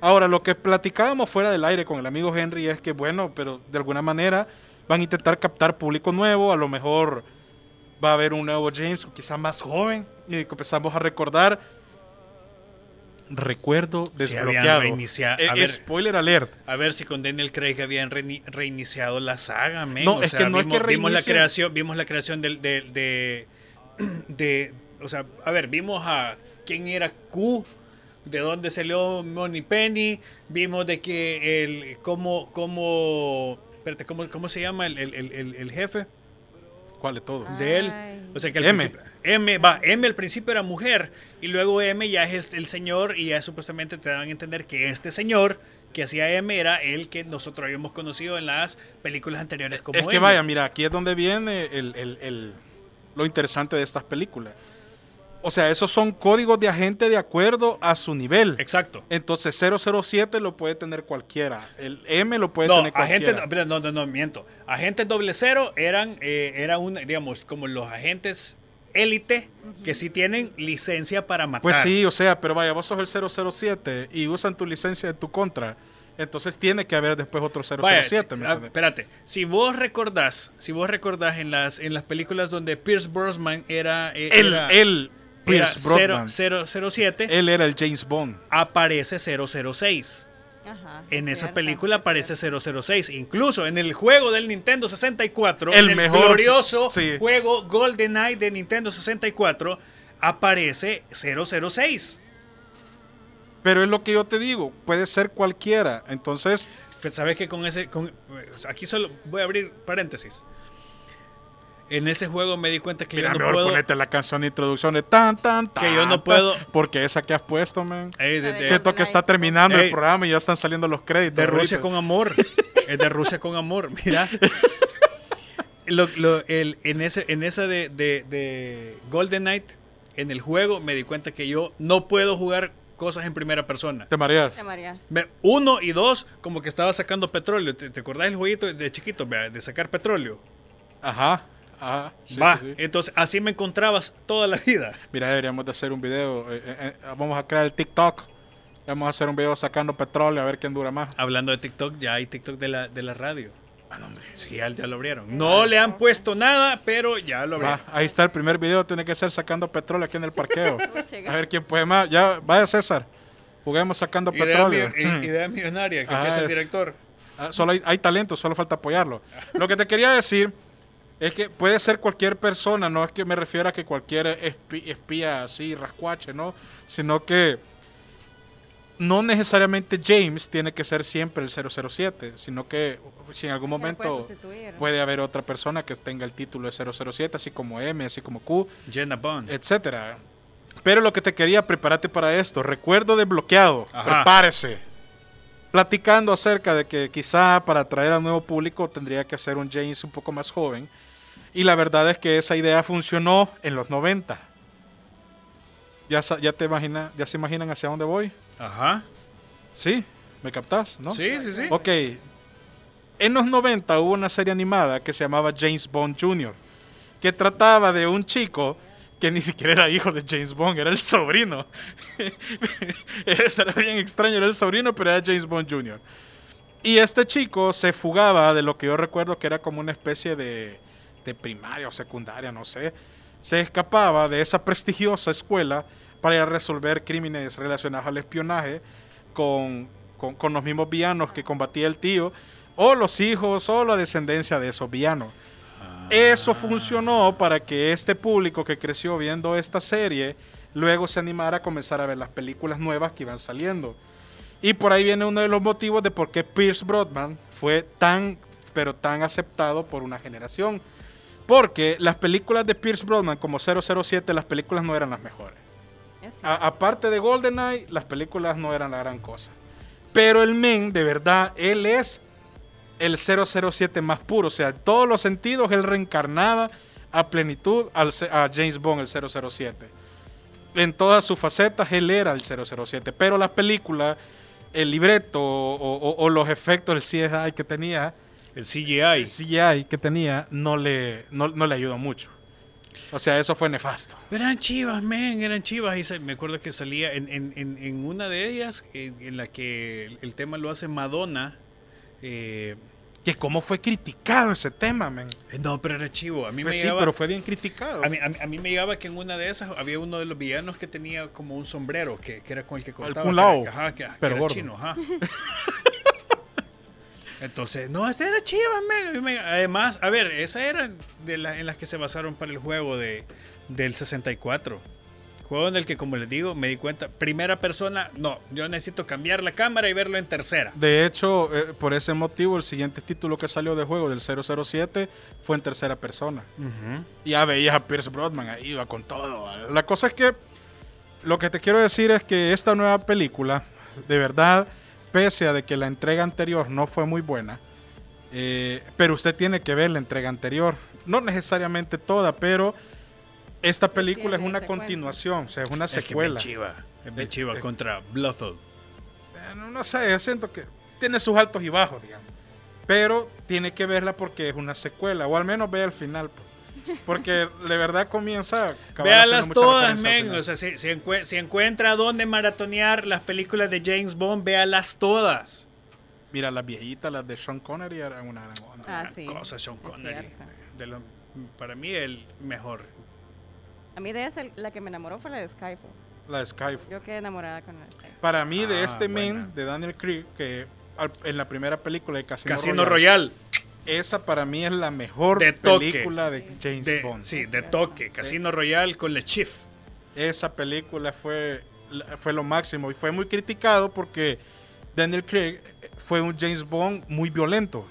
Ahora, lo que platicábamos fuera del aire con el amigo Henry es que, bueno, pero de alguna manera van a intentar captar público nuevo, a lo mejor va a haber un nuevo James, quizá más joven, y empezamos a recordar. Recuerdo Sí, habían desbloqueado. reinicia- Eh, a ver. spoiler alert. A ver si con Daniel Craig habían reini- reiniciado la saga, men. No, O es sea, que no es vimos, que vimos la creación, vimos la creación del, del- de, de, o sea, a ver, vimos a quién era Q, de dónde salió Money Penny, vimos de que el, cómo, cómo, espérate, cómo, cómo se llama el, el- el- el- jefe ¿Cuál de todo? de él? O sea que al M. va, M al principio era mujer y luego M ya es el señor y ya supuestamente te dan a entender que este señor que hacía M era el que nosotros habíamos conocido en las películas anteriores como es que M. vaya, mira, aquí es donde viene el- el- el- lo interesante de estas películas. O sea, esos son códigos de agente de acuerdo a su nivel. Exacto. Entonces 007 lo puede tener cualquiera. El M lo puede No, tener cualquiera. agentes, espera, no, no, no, miento. Agentes doble cero eran, eh, era un, digamos, como los agentes élite que sí tienen licencia para matar. Pues sí, o sea, pero vaya, vos sos el 007 y usan tu licencia en tu contra. Entonces tiene que haber después otro 007. Vaya, ¿me si- ah, espérate, si vos recordás, si vos recordás en las en las películas donde Pierce Brosnan era eh, él, era, él, era Pierce cero- 007, él era el James Bond. aparece 006. Ajá, En es esa cierto, película aparece cierto. 006. Incluso en el juego del Nintendo 64, El en el mejor- glorioso sí. juego GoldenEye de Nintendo 64, aparece 006. Pero es lo que yo te digo, puede ser cualquiera. Entonces, Sabes que con ese. con- aquí solo voy a abrir paréntesis. En ese juego me di cuenta que mira, yo no mejor puedo. ponete la canción de introducción de tan, tan, tan. Que yo no puedo- Porque esa que has puesto, man. Ey, de, La de- Siento que está terminando Ey. el programa y ya están saliendo los créditos. de Rusia ahorita. con amor. es de Rusia con amor. Mira. Lo- lo- el- en, ese, en esa de, de, de Golden Knight, en el juego, me di cuenta que yo no puedo jugar cosas en primera persona. Te mareas. Te mareas. Ve, Uno y dos, como que estaba sacando petróleo. ¿Te, te acordás del jueguito de chiquito, de sacar petróleo? Ajá. Ajá. sí, Va, sí, sí. entonces así me encontrabas toda la vida. Mira, deberíamos de hacer un video. eh, eh, eh, vamos a crear el TikTok. Vamos a hacer un video sacando petróleo a ver quién dura más. Hablando de TikTok, ya hay TikTok de la, de la radio. Sí, ya, ya lo abrieron. No le han puesto nada, pero ya lo abrieron. Va, ahí está el primer video. Tiene que ser sacando petróleo aquí en el parqueo. A ver quién puede más. Ya, vaya César. Juguemos sacando Idea, petróleo. mi- idea millonaria, que Ah, empieza el es- director. Ah, solo hay, hay talento, solo falta apoyarlo. Lo que te quería decir es que puede ser cualquier persona, no es que me refiera a que cualquier espía así, rascuache, ¿no? Sino que no necesariamente James tiene que ser siempre el 007, sino que si en algún puede momento puede haber otra persona que tenga el título de 007, así como M, así como Q, Jenna Bond. etcétera. Pero lo que te quería, prepárate para esto. Recuerdo desbloqueado. Ajá. Prepárese. Platicando acerca de que quizá para atraer al nuevo público tendría que hacer un James un poco más joven. Y la verdad es que esa idea funcionó en los 90. Ya, ya te imagina, ya se imaginan hacia dónde voy. Ajá. Sí, ¿me captás? ¿No? Sí, sí, sí. Ok. En los 90 hubo una serie animada que se llamaba James Bond Jr., que trataba de un chico que ni siquiera era hijo de James Bond, era el sobrino. era bien extraño, era el sobrino, pero era James Bond Jr. Y este chico se fugaba de lo que yo recuerdo que era como una especie de, de primaria o secundaria, no sé. Se escapaba de esa prestigiosa escuela para resolver crímenes relacionados al espionaje con, con, con los mismos villanos que combatía el tío, o los hijos, o la descendencia de esos villanos. Eso funcionó para que este público que creció viendo esta serie luego se animara a comenzar a ver las películas nuevas que iban saliendo. Y por ahí viene uno de los motivos de por qué Pierce Brosnan fue tan, pero tan aceptado por una generación. Porque las películas de Pierce Brosnan como 007, las películas no eran las mejores. A- aparte de GoldenEye, las películas no eran la gran cosa. Pero el men, de verdad, él es el 007 más puro. O sea, en todos los sentidos, él reencarnaba a plenitud al a James Bond, el 007. En todas sus facetas, él era el 007. Pero las películas, el libreto o, o- o los efectos, el CSI que tenía, El CGI. el CGI que tenía, no le, no, no le ayudó mucho. O sea, eso fue nefasto. Eran chivas, men, eran chivas. Y se- me acuerdo que salía en, en- en- una de ellas, en, en la que el tema lo hace Madonna. Eh, Que cómo fue criticado ese tema, men. no, pero era chivo. A mí Pues me sí, llegaba, pero fue bien criticado. a mí, a mí- a mí me llegaba que en una de esas había uno de los villanos que tenía como un sombrero, que, que era con el que cortaba. Que Lao, era- ajá, que- pero era chino, ajá. Entonces, no, ese era chiva, men. Además, a ver, esas eran de las en las que se basaron para el juego de, del 64. Juego en el que, como les digo, me di cuenta, primera persona, no, yo necesito cambiar la cámara y verlo en tercera. De hecho, eh, por ese motivo, el siguiente título que salió de juego del 007 fue en tercera persona. Y ya veías a Pierce Brosnan ahí, iba con todo. La cosa es que lo que te quiero decir es que esta nueva película, de verdad, pese a de que la entrega anterior no fue muy buena, eh, pero usted tiene que ver la entrega anterior. No necesariamente toda, pero esta película es una secuencia. continuación, o sea, es una Es que secuela. chiva, es Eh, chiva eh. contra. Eh, No, no sé, yo siento que tiene sus altos y bajos, digamos. Pero tiene que verla porque es una secuela, o al menos ve al final. pues. Porque de verdad comienza. Véalas todas, men. O sea, si, si encue- si encuentra dónde maratonear las películas de James Bond, véalas todas. Mira, las viejitas, las de Sean Connery, eran una gran. Ah, Gran sí, cosa, Sean Connery. cierto. De lo- para mí, el mejor. A mí de esa, la que me enamoró fue la de Skyfall. La de Skyfall. Yo quedé enamorada con la de Skyfall. Para mí, de Ah, este buena. men, de Daniel Craig, que al- en la primera película de Casino, Casino Royale, Royale. esa para mí es la mejor De película de James De, Bond. sí, de toque. Casino Royale con Le Chief. esa película fue, fue lo máximo y fue muy criticado porque Daniel Craig fue un James Bond muy violento.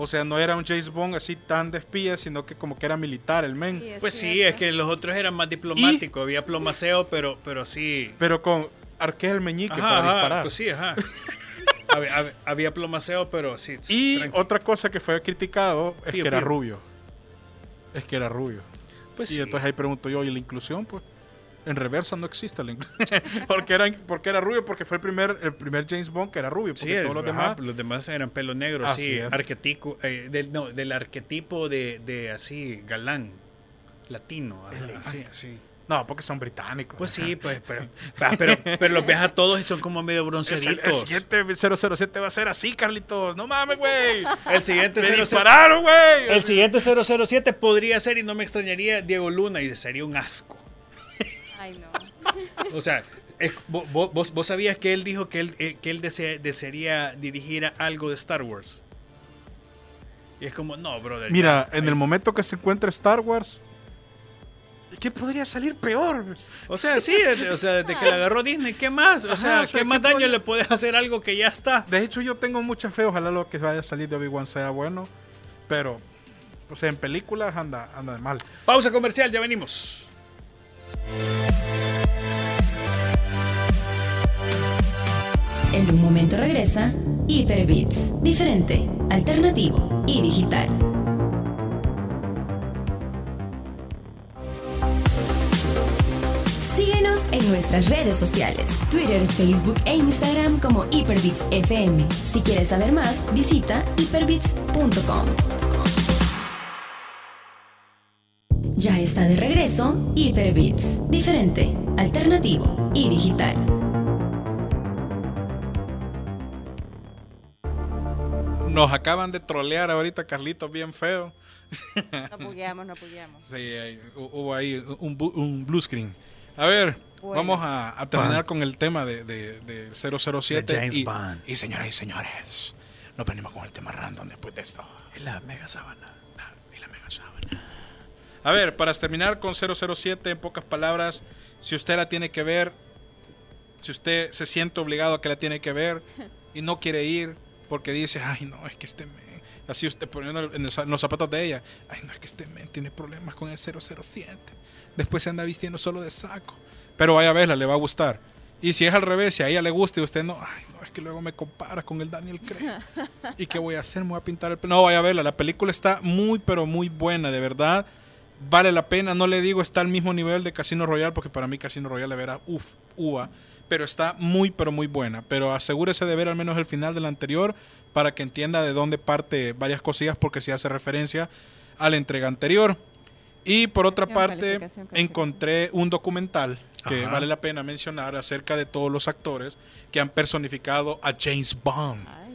O sea, no era un James Bond así tan de espía, sino que como que era militar el men. Sí, Pues sí, es que los otros eran más diplomáticos. Había plomaceo, pero, pero sí. Pero con arquea el meñique Ajá, para ajá, disparar. pues sí, ajá. había, había- plomaceo, pero sí. Y otra cosa que fue criticado es Pío, que era pío. rubio. Es que era rubio. pues y sí. entonces ahí pregunto yo, ¿y la inclusión? Pues en reversa no existe la porque, era, porque era rubio, porque fue el primer, el primer James Bond que era rubio. Porque Sí, el- todos los ajá, demás... los demás eran pelo negro, Así arquetipo, eh, del, no, del arquetipo de, de así, galán, latino, ajá, así, así. No, porque son británicos. Pues sí, pues, pero, ah, pero, pero los ves a todos y son como medio Es el, el bronceaditos. siguiente 007 va a ser así, Carlitos. No mames, güey. El siguiente Me 00 dispararon, güey. el siguiente 007 podría ser, y no me extrañaría, Diego Luna, y sería un asco. Ay, no. O sea, es- vos, vos sabías que él dijo que él, eh, que él desea- desearía dirigir a algo de Star Wars. Y es como, no, brother. Mira, ya, en ahí- el momento que se encuentra Star Wars, ¿qué podría salir peor? O sea, sí, desde- o sea, desde que la agarró Disney, ¿qué más? O Ajá, sea, o sea, ¿qué más ¿qué daño podría- le puedes hacer a algo que ya está? De hecho, yo tengo mucha fe. Ojalá lo que vaya a salir de Obi-Wan sea bueno. Pero, o sea, en películas anda, anda de mal. Pausa comercial, ya venimos. En un momento regresa Hyperbits, diferente, alternativo y digital. Síguenos en nuestras redes sociales, Twitter, Facebook e Instagram como Hyperbits FM. Si quieres saber más, visita hyperbits.com. Ya está de regreso Hyperbits, diferente, alternativo y digital. Nos acaban de trolear ahorita, Carlitos, bien feo. No pugueamos, no pugueamos. Sí, hubo ahí un, un blue screen. A ver, Bueno. vamos a, a terminar con el tema de, de, de 007. De James y, Bond. y señoras y señores, nos venimos con el tema random después de esto. La mega sábana. La- y la mega sábana. A ver, para terminar con 007, en pocas palabras, si usted la tiene que ver, si usted se siente obligado a que la tiene que ver y no quiere ir porque dice, ay, no, es que este men, así usted poniendo en, el- en los zapatos de ella, ay, no, es que este men tiene problemas con el 007. Después se anda vistiendo solo de saco. Pero vaya a verla, le va a gustar. Y si es al revés, si a ella le gusta y usted no, ay, no, es que luego me compara con el Daniel Craig. ¿Y qué voy a hacer? Me voy a pintar el pelo. No, vaya a verla. La película está muy, pero muy buena, de verdad. Vale la pena. No le digo está al mismo nivel de Casino Royale, porque para mí Casino Royale era uff, uva. Pero está muy, pero muy buena. Pero asegúrese de ver al menos el final del anterior para que entienda de dónde parte varias cosillas, porque si hace referencia a la entrega anterior. Y por otra parte, encontré un documental que Ajá. vale la pena mencionar acerca de todos los actores que han personificado a James Bond. Ay.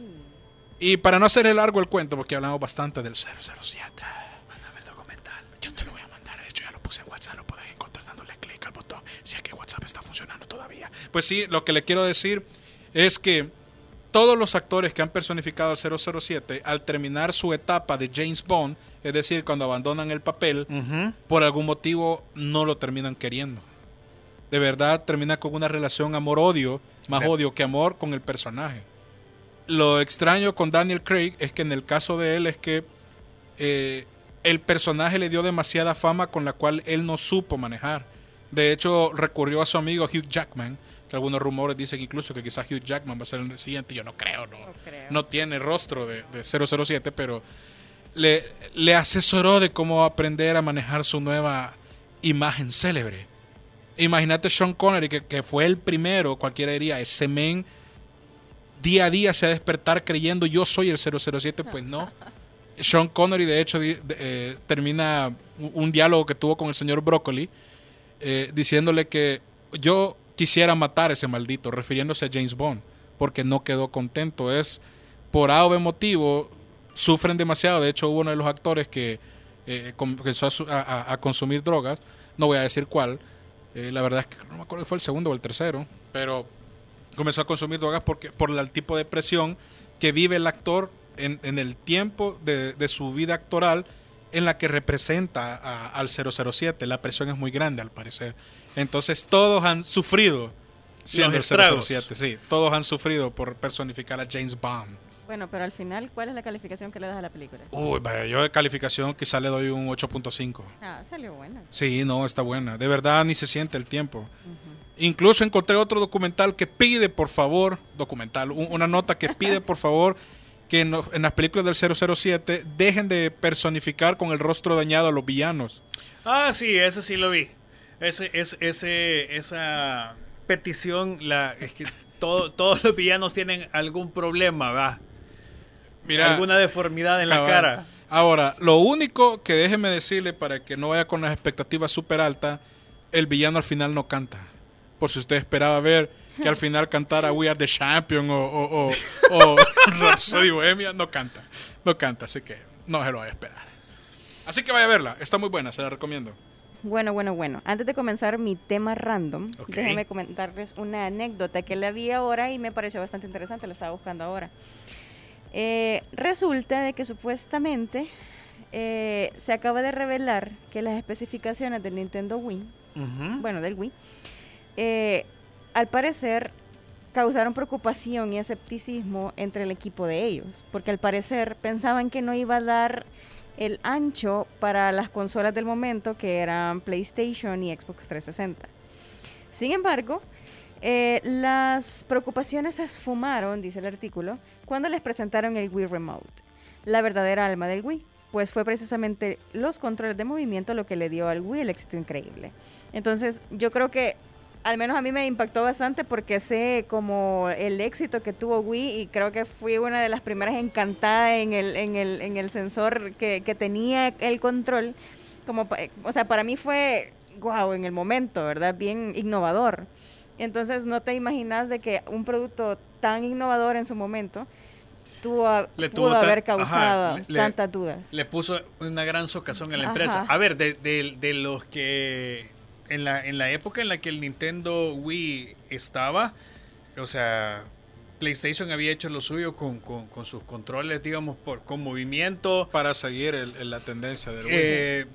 Y para no hacerle largo el cuento, porque hablamos bastante del 007, mándame el documental. Yo te lo voy a mandar, de hecho ya lo puse en WhatsApp, lo puedes encontrar dándole clic al botón, si es que WhatsApp está funcionando todavía. Pues sí, lo que le quiero decir es que todos los actores que han personificado al 007, al terminar su etapa de James Bond, es decir, cuando abandonan el papel, por algún motivo no lo terminan queriendo. De verdad termina con una relación amor-odio, más odio que amor con el personaje. Lo extraño con Daniel Craig es que en el caso de él es que eh, el personaje le dio demasiada fama con la cual él no supo manejar. De hecho, recurrió a su amigo Hugh Jackman, que algunos rumores dicen incluso que quizás Hugh Jackman va a ser el siguiente. Yo no creo, no, No creo. no tiene rostro de, de 007, pero le, le asesoró de cómo aprender a manejar su nueva imagen célebre. Imagínate Sean Connery, que, que fue el primero, cualquiera diría, ese men día a día se va a despertar creyendo yo soy el 007, pues no. Sean Connery, de hecho, de- eh, termina un, un diálogo que tuvo con el señor Broccoli, eh, diciéndole que yo quisiera matar a ese maldito, refiriéndose a James Bond, porque no quedó contento. Es por A o B motivo, sufren demasiado. De hecho, hubo uno de los actores que eh, comenzó a, su- a- a- a consumir drogas, no voy a decir cuál. eh, la verdad es que no me acuerdo si fue el segundo o el tercero, pero comenzó a consumir drogas porque, por el tipo de presión que vive el actor en, en el tiempo de, de su vida actoral en la que representa a- al 007. La presión es muy grande al parecer. Entonces todos han sufrido siendo Los el estragos. 007. Sí, todos han sufrido por personificar a James Bond. Bueno, pero al final, ¿cuál es la calificación que le das a la película? Uy, vaya, yo de calificación quizá le doy un 8.5. Ah, salió buena. Sí, no, está buena. De verdad ni se siente el tiempo. Incluso encontré otro documental que pide, por favor, documental, un- una nota que pide, por favor, que en, las películas del 007 dejen de personificar con el rostro dañado a los villanos. Ah, sí, ese sí lo vi. Ese, ese, ese, esa petición, la, es que todo- todos los villanos tienen algún problema, ¿va? Mira, Alguna deformidad en la cara. Ahora, lo único que déjeme decirle para que no vaya con las expectativas súper altas, el villano al final no canta. Por si usted esperaba ver que al final cantara We Are the Champion o, o, o, o Rhapsody Bohemia, no canta. No canta, así que no se lo vaya a esperar. Así que vaya a verla, está muy buena, se la recomiendo. Bueno, bueno, bueno. Antes de comenzar mi tema random, Ok. déjenme comentarles una anécdota que la vi ahora y me pareció bastante interesante, la estaba buscando ahora. Eh, resulta de que supuestamente eh, se acaba de revelar que las especificaciones del Nintendo Wii, bueno, del Wii, eh, al parecer causaron preocupación y escepticismo entre el equipo de ellos, porque al parecer pensaban que no iba a dar el ancho para las consolas del momento que eran PlayStation y Xbox 360. Sin embargo, eh, las preocupaciones se esfumaron, dice el artículo, cuando les presentaron el Wii Remote, la verdadera alma del Wii, pues fue precisamente los controles de movimiento lo que le dio al Wii el éxito increíble. Entonces, yo creo que al menos a mí me impactó bastante porque sé como el éxito que tuvo Wii y creo que fui una de las primeras encantada en el, en el, en el sensor que, que tenía el control. Como, o sea, para mí fue, wow, en el momento, ¿verdad? Bien innovador. Entonces no te imaginas de que un producto tan innovador en su momento tuvo, Le pudo tuvo haber ajá, causado le- le- tantas dudas. Le puso una gran socazón en la Ajá. empresa. A ver, de, de- de los que en la, en la época en la que el Nintendo Wii estaba, o sea, PlayStation había hecho lo suyo con, con- con sus controles, digamos, por, con movimiento. Para seguir el- el- la tendencia del Wii. Eh,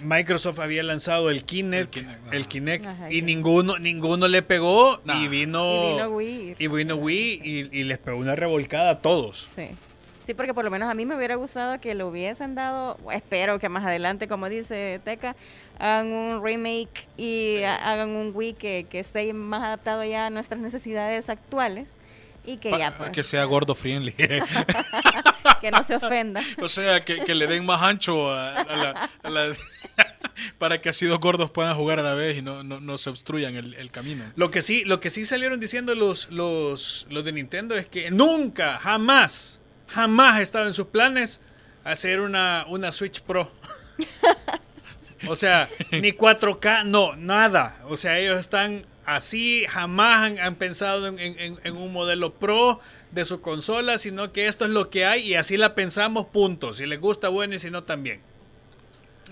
Microsoft había lanzado el Kinect, El Kinect, el ajá. Kinect, Ajá, y ninguno, ninguno le pegó Nah. y vino Y vino Wii. y vino Wii y, y les pegó una revolcada a todos. Sí. Sí, porque por lo menos a mí me hubiera gustado que lo hubiesen dado, espero que más adelante, como dice Teca, hagan un remake y ha- hagan un Wii que, que esté más adaptado ya a nuestras necesidades actuales y que Pa- ya pues, que sea gordo friendly. que no se ofenda. o sea, que, que le den más ancho a, a la, a la- para que así dos gordos puedan jugar a la vez y no, no, no se obstruyan el, el camino. Lo que sí, lo que sí salieron diciendo los, los, los de Nintendo es que nunca, jamás, jamás ha estado en sus planes hacer una, una Switch Pro. O sea, ni 4K, no, nada. O sea, ellos están así, jamás han, han pensado en, en- en un modelo pro de su consola, sino que esto es lo que hay y así la pensamos, punto. Si les gusta, bueno, y si no, también.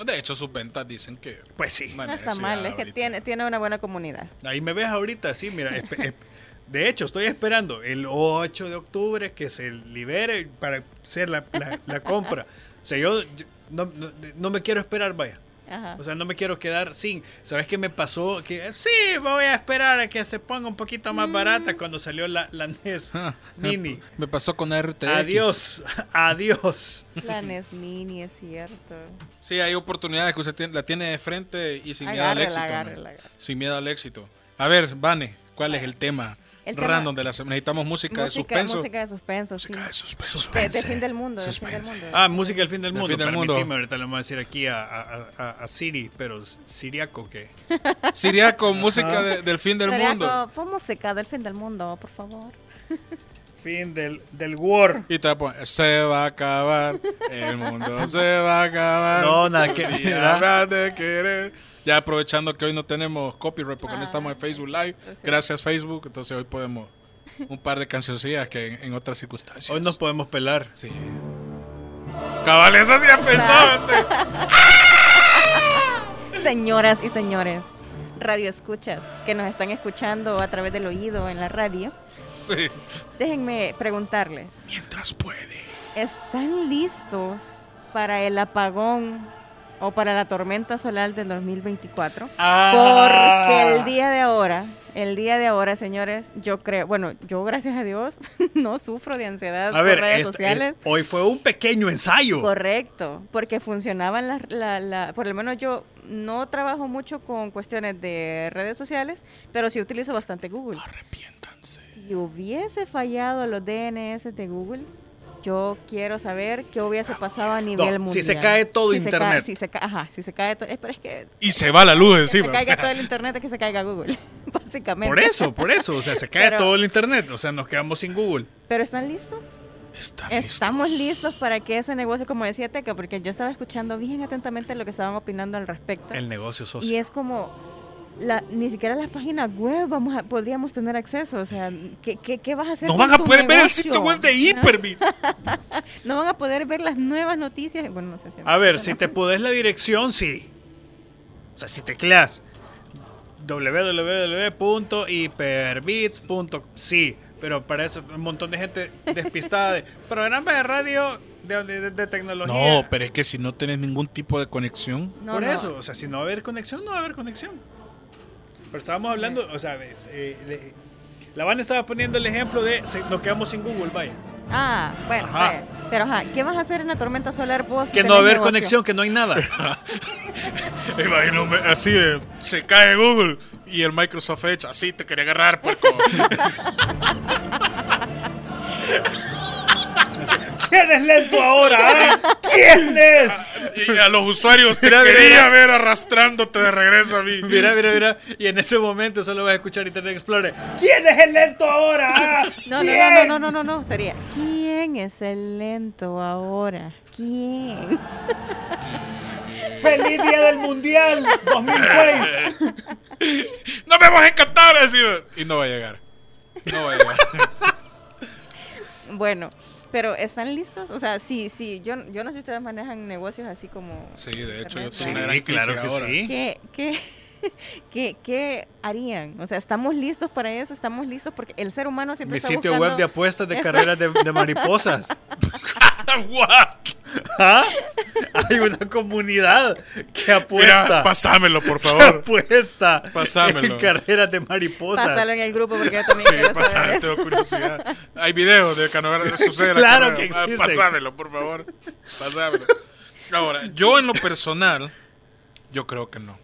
De hecho, sus ventas dicen que. Pues sí. no está mal, es que tiene, tiene una buena comunidad. Ahí me ves ahorita, sí, mira. De hecho, estoy esperando el 8 de octubre que se libere para hacer la, la- la compra. O sea, yo, yo no, no- no me quiero esperar, vaya. Ajá. O sea, no me quiero quedar sin. ¿Sabes qué me pasó? Que sí, voy a esperar a que se ponga un poquito más barata cuando salió la, la NES Ah, Mini. Me pasó con RTX. Adiós, adiós. Planes mini, es cierto. Sí, hay oportunidades que usted tiene- la tiene de frente y sin miedo al éxito. agárrela, man. agárrela. Sin miedo al éxito. A ver, Vane, ¿cuál es el tema El tema- random de la semana? Necesitamos música, de suspenso. Música de suspenso, sí. Música de suspenso. De, de fin del mundo, de fin del Suspense. mundo. Ah, música del fin del Del mundo. fin del mundo. Permitime, ahorita le vamos a decir aquí a, a, a, a Siri, pero siriaco que. Siriaco, música de- del fin del Sería mundo. pon música del fin del mundo, por favor. Fin del, del war. Y te pones, se va a acabar, el mundo se va a acabar. No, nada que- habrá de querer. Ya aprovechando que hoy no tenemos copyright porque no Ah, estamos en Facebook Live. sí. Gracias Facebook, entonces hoy podemos un par de cancioncillas que en, en otras circunstancias. Hoy nos podemos pelar. Sí. Cabal, eso sí antes. Señoras y señores, radio escuchas que nos están escuchando a través del oído en la radio, déjenme preguntarles, Mientras puede. ¿están listos para el apagón o para la tormenta solar del 2024? Ah. Porque el día de ahora, el día de ahora, señores, yo creo, bueno, yo gracias a Dios no sufro de ansiedad A por ver, redes esta- sociales. eh, hoy fue un pequeño ensayo. Correcto, porque funcionaban las, la, la- por lo menos yo no trabajo mucho con cuestiones de redes sociales, pero sí utilizo bastante Google. Arrepiéntanse. Si hubiese fallado los DNS de Google, yo quiero saber qué hubiese pasado a nivel mundial. si se cae todo Si se internet. cae- si se ca- ajá, si se cae todo, es, pero es que Y se va la luz que se encima. caiga todo el internet es que se caiga Google, básicamente. Por eso, por eso. O sea, se cae Pero- todo el internet. O sea, nos quedamos sin Google. Pero ¿están listos? Están Estamos listos. listos para que ese negocio, como decía Teca, porque yo estaba escuchando bien atentamente lo que estaban opinando al respecto. El negocio Y socio. es como, la, ni siquiera las páginas web vamos a, podríamos tener acceso. O sea, ¿qué, qué, qué vas a hacer? No van a poder ver el sitio web de ¿No? Hyperbit. No van a poder ver las nuevas noticias. Bueno, no sé si. A ver, si te podés la dirección, sí. O sea, si tecleas www.hiperbits.com, sí. Pero para eso un montón de gente despistada de programa de radio de, de- de tecnología. No, pero es que si no tenés ningún tipo de conexión. No, Por no. eso, o sea, si no va a haber conexión, no va a haber conexión. Pero estábamos hablando, o sea, ves, eh, le- la Van estaba poniendo el ejemplo de se- nos quedamos sin Google, vaya. Ah, bueno, Ajá. vaya. Pero ajá, ¿qué vas a hacer en la tormenta solar vos? si Que no va a haber negocio? conexión, que no hay nada. Imagino así de, se cae Google y el Microsoft Edge, así te quería agarrar, puerco. ¿Quién es lento ahora? ah? ¿Quién es? y a los usuarios te Mira, mira, quería mira. ver arrastrándote de regreso a mí. Mira, mira, mira. Y en ese momento solo vas a escuchar Internet Explorer. ¿Quién es el lento ahora? ah? No, no, ¿Quién? no, no, no, no, no, sería. ¿Quién es el lento ahora? ¿Quién? ¡Feliz Día del Mundial 2006! ¡Nos vemos en Qatar! y no va a llegar. No va a llegar. Bueno, pero ¿están listos? O sea, sí, sí, yo, yo no sé si ustedes manejan negocios así como... Sí, de hecho, yo Sí, tengo una gran crisis claro que ahora. sí. ¿Qué, qué, qué, qué harían? O sea, ¿estamos listos para eso? ¿Estamos listos? Porque el ser humano siempre Mi está sitio web de apuestas de carreras de, de mariposas. What? ¿Ah? Hay una comunidad que Mira, apuesta. pasámelo, por que favor. apuesta Pasámelo. en carreras de mariposas. Pásalo en el grupo porque yo también Sí, quiero saber pasámelo, eso. tengo curiosidad. Hay videos de que sucede la Claro carrera. que existen. Pasámelo, por favor. Pasámelo. Ahora, yo en lo personal, yo creo que no.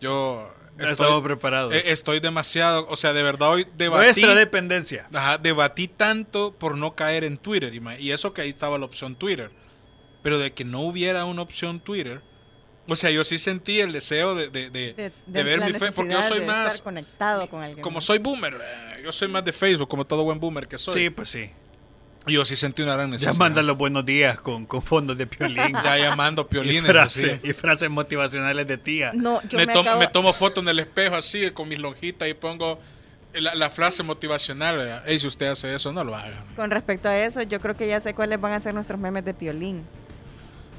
Yo No estamos preparados. eh, estoy demasiado, o sea, de verdad hoy debatí, Nuestra dependencia. ajá, debatí tanto por no caer en Twitter. ima- Y eso que ahí estaba la opción Twitter. Pero de que no hubiera una opción Twitter. O sea, yo sí sentí el deseo de, de, de- De, de ver mi fe, porque yo soy más, estar conectado con alguien. como soy boomer, eh, yo soy más de Facebook, como todo buen boomer que soy. Sí, pues sí. Yo sí sentí una gran Ya necesidad. mandan los buenos días con, con fondos de piolín. Ya llamando y, piolines. frases, así. y frases motivacionales de tía. No, yo me, me, tomo, acabo- me tomo foto en el espejo así, con mis lonjitas y pongo la, la frase motivacional. ¿verdad? Ey, si usted hace eso, no lo haga. Con respecto a eso, yo creo que ya sé cuáles van a ser nuestros memes de piolín.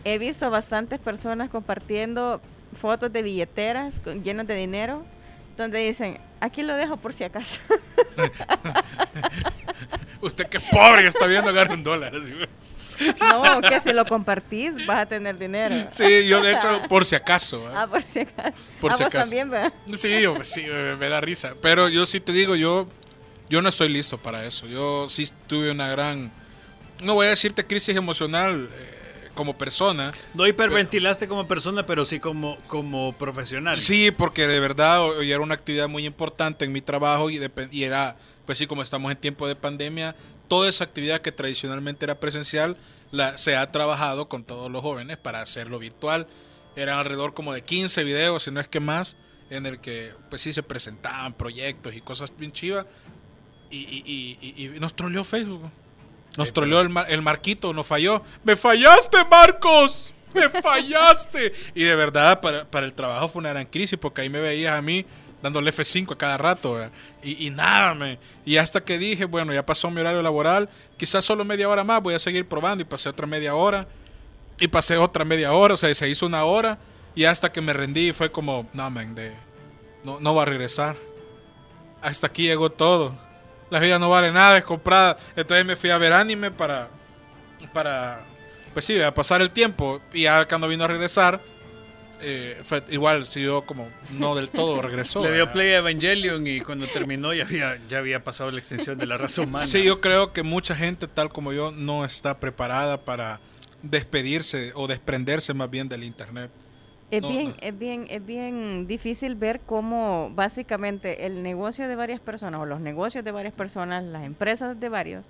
He visto bastantes personas compartiendo fotos de billeteras con- llenas de dinero, donde dicen, aquí lo dejo por si acaso. Usted que es pobre está viendo agarra un dólar. así, no, que si lo compartís vas a tener dinero. Sí, yo de hecho, por si acaso. ¿verdad? Ah, por si acaso. Por ah, si vos acaso. también, ¿verdad? Sí, yo- sí, me, me da risa. Pero yo sí te digo, yo, yo no estoy listo para eso. Yo sí tuve una gran, no voy a decirte crisis emocional eh, como persona. No hiperventilaste como persona, pero sí como, como profesional. Sí, porque de verdad hoy era una actividad muy importante en mi trabajo y, y era, pues sí, como estamos en tiempo de pandemia, toda esa actividad que tradicionalmente era presencial la, se ha trabajado con todos los jóvenes para hacerlo virtual. Eran alrededor como de 15 videos, si no es que más, en el que pues sí se presentaban proyectos y cosas bien chivas. Y, y- y- y- y nos troleó Facebook. Nos troleó el, el Marquito, nos falló. ¡Me fallaste, Marcos! ¡Me fallaste! y de verdad, para, para el trabajo fue una gran crisis, porque ahí me veías a mí dándole F5 a cada rato. ¿verdad? Y, y nada, me. Y hasta que dije, bueno, ya pasó mi horario laboral, quizás solo media hora más, voy a seguir probando. Y pasé otra media hora. Y pasé otra media hora, o sea, se hizo una hora. Y hasta que me rendí, fue como, no, man, de, no, no va a regresar. Hasta aquí llegó todo. La vida no vale nada, es comprada. Entonces me fui a ver anime para, para, pues sí, a pasar el tiempo. Y ya cuando vino a regresar, eh, fue igual, siguió como, no del todo regresó. Le dio play a Evangelion y cuando terminó ya había, ya había pasado la extensión de la raza humana. Sí, yo creo que mucha gente, tal como yo, no está preparada para despedirse o desprenderse más bien del internet. Es No, bien, no. es bien, es bien difícil ver cómo básicamente el negocio de varias personas o los negocios de varias personas, las empresas de varios,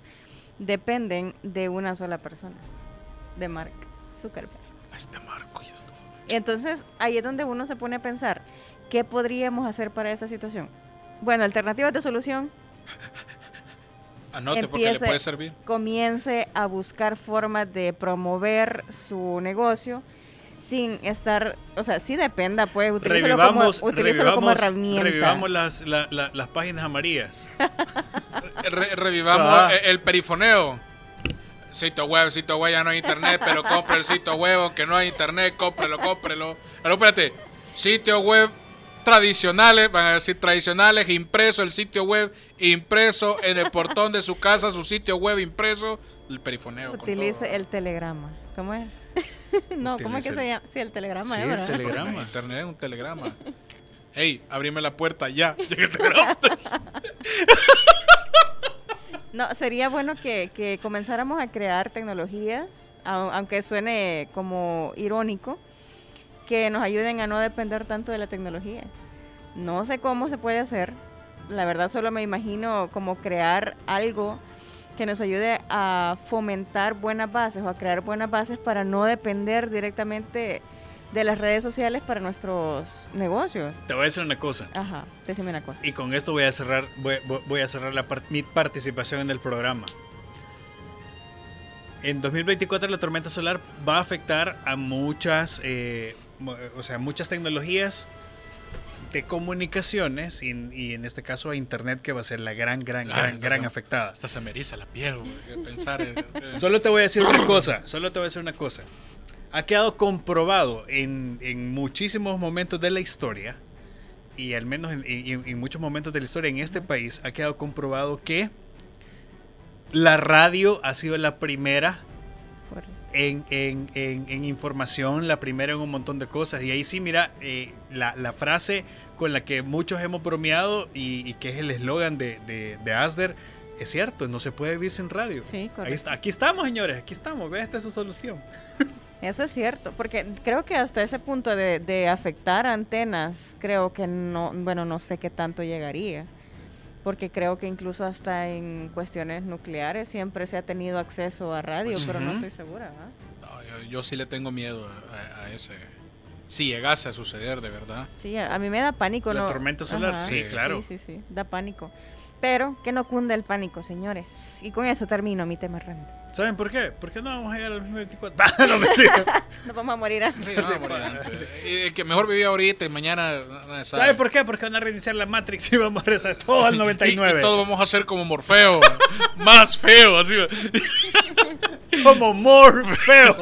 dependen de una sola persona, de Mark Zuckerberg. Este Marco y esto. Entonces ahí es donde uno se pone a pensar, ¿qué podríamos hacer para esta situación? Bueno, alternativas de solución, Anote porque le puede servir. comience a buscar formas de promover su negocio sin estar, o sea, sí dependa, pues, utilícelo Revivamos, como, utilícelo como revivamos, herramienta. revivamos las, la- la- las páginas amarillas. Re- revivamos Ah. el, el perifoneo. Sitio web, sitio web, ya no hay internet, pero compre el sitio web, aunque no hay internet, cómprelo, cómprelo. Pero espérate, sitio web tradicionales, van a decir tradicionales, impreso el sitio web, impreso en el portón de su casa, su sitio web impreso, el perifoneo. con Utilice todo. el telegrama. ¿Cómo es? no, ¿cómo es que se llama? Sí, el telegrama, Sí, ¿eh, el verdad? telegrama. Internet es un telegrama. Ey, abrime la puerta ya. Llega el telegrama. No, sería bueno que, que comenzáramos a crear tecnologías, au- aunque suene como irónico, que nos ayuden a no depender tanto de la tecnología. No sé cómo se puede hacer. La verdad solo me imagino como crear algo que nos ayude a fomentar buenas bases o a crear buenas bases para no depender directamente de las redes sociales para nuestros negocios. Te voy a decir una cosa. Ajá, decime una cosa. Y con esto voy a cerrar, voy, a cerrar la par- mi participación en el programa. En 2024 la tormenta solar va a afectar a muchas, eh, o sea, muchas tecnologías de comunicaciones y, y en este caso a internet que va a ser la gran, gran, Ah, gran, gran se- afectada. Hasta se me eriza la piel, güey, de pensar en- en- Solo te voy a decir una cosa, solo te voy a decir una cosa. Ha quedado comprobado en, en muchísimos momentos de la historia, y al menos en, en- en muchos momentos de la historia en este país, ha quedado comprobado que la radio ha sido la primera en, en- en- en información, la primera en un montón de cosas. Y ahí sí, mira, eh, la, la frase con la que muchos hemos bromeado y, y que es el eslogan de, de, de Asder, es cierto, no se puede vivir sin radio. Sí, Ahí está, aquí estamos, señores, aquí estamos, ve, esta es su solución. Eso es cierto, porque creo que hasta ese punto de, de afectar antenas, creo que no, bueno, no sé qué tanto llegaría, porque creo que incluso hasta en cuestiones nucleares siempre se ha tenido acceso a radio, Pues, pero no estoy segura. No, yo, yo sí le tengo miedo a, a ese. Si llegase a suceder, de verdad. Sí, a, a mí me da pánico. La ¿no? tormenta solar, Ajá. sí, claro. Sí, sí, sí, da pánico. Pero que no cunda el pánico, señores. Y con eso termino mi tema random. ¿Saben por qué? ¿Por qué no vamos a llegar al 2024? Ah, no. Nos vamos a morir antes. Sí, no, morir antes. Y el que mejor vivía ahorita y mañana nadie sabe. ¿Sabe por qué? Porque van a reiniciar la Matrix y vamos a regresar todo al Y- 99. Y, todos vamos a ser como Morfeo. más feo, así. Como more feo.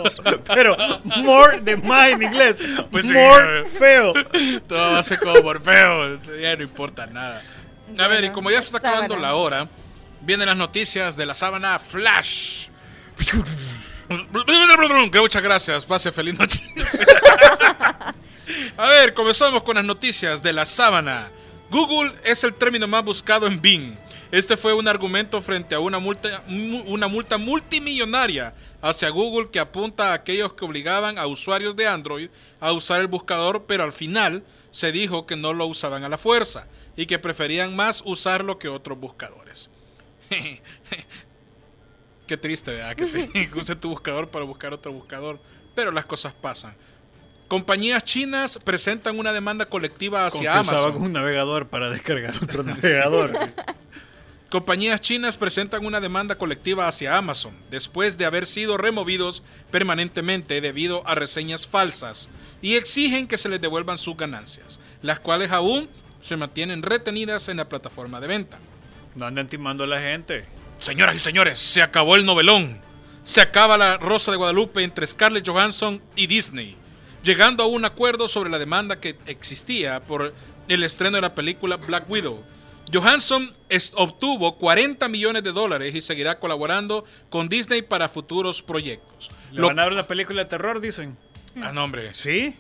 Pero more de más en inglés. Pues sí, more a ver. feo. Todo va a ser como Morfeo. Ya no importa nada. A ver, y como ya se está acabando sábana. la hora, vienen las noticias de la sábana Flash. Que muchas gracias. Pase feliz noche. A ver, comenzamos con las noticias de la sábana. Google es el término más buscado en Bing. Este fue un argumento frente a una multa, mu- una multa multimillonaria hacia Google que apunta a aquellos que obligaban a usuarios de Android a usar el buscador, pero al final se dijo que no lo usaban a la fuerza y que preferían más usarlo que otros buscadores. Qué triste, ¿verdad? Que, te, que use tu buscador para buscar otro buscador. Pero las cosas pasan. Compañías chinas presentan una demanda colectiva hacia Confianzaba Amazon. con un navegador para descargar otro navegador. Compañías chinas presentan una demanda colectiva hacia Amazon después de haber sido removidos permanentemente debido a reseñas falsas y exigen que se les devuelvan sus ganancias, las cuales aún se mantienen retenidas en la plataforma de venta. No anden timando a la gente. Señoras y señores, se acabó el novelón. Se acaba la Rosa de Guadalupe entre Scarlett Johansson y Disney, llegando a un acuerdo sobre la demanda que existía por el estreno de la película Black Widow. Johansson obtuvo 40 millones de dólares y seguirá colaborando con Disney para futuros proyectos. Le Lo- van a dar una película de terror, dicen. Ah, no, hombre. ¿Sí?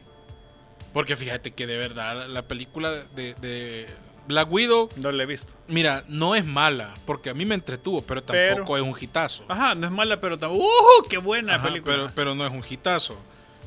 Porque fíjate que de verdad la película de, de Black Widow, No la he visto. mira, no es mala, porque a mí me entretuvo, pero Pero- tampoco es un hitazo. Ajá, no es mala, pero tampoco. ¡Uh! ¡Qué buena Ajá, película! Pero, pero no es un hitazo.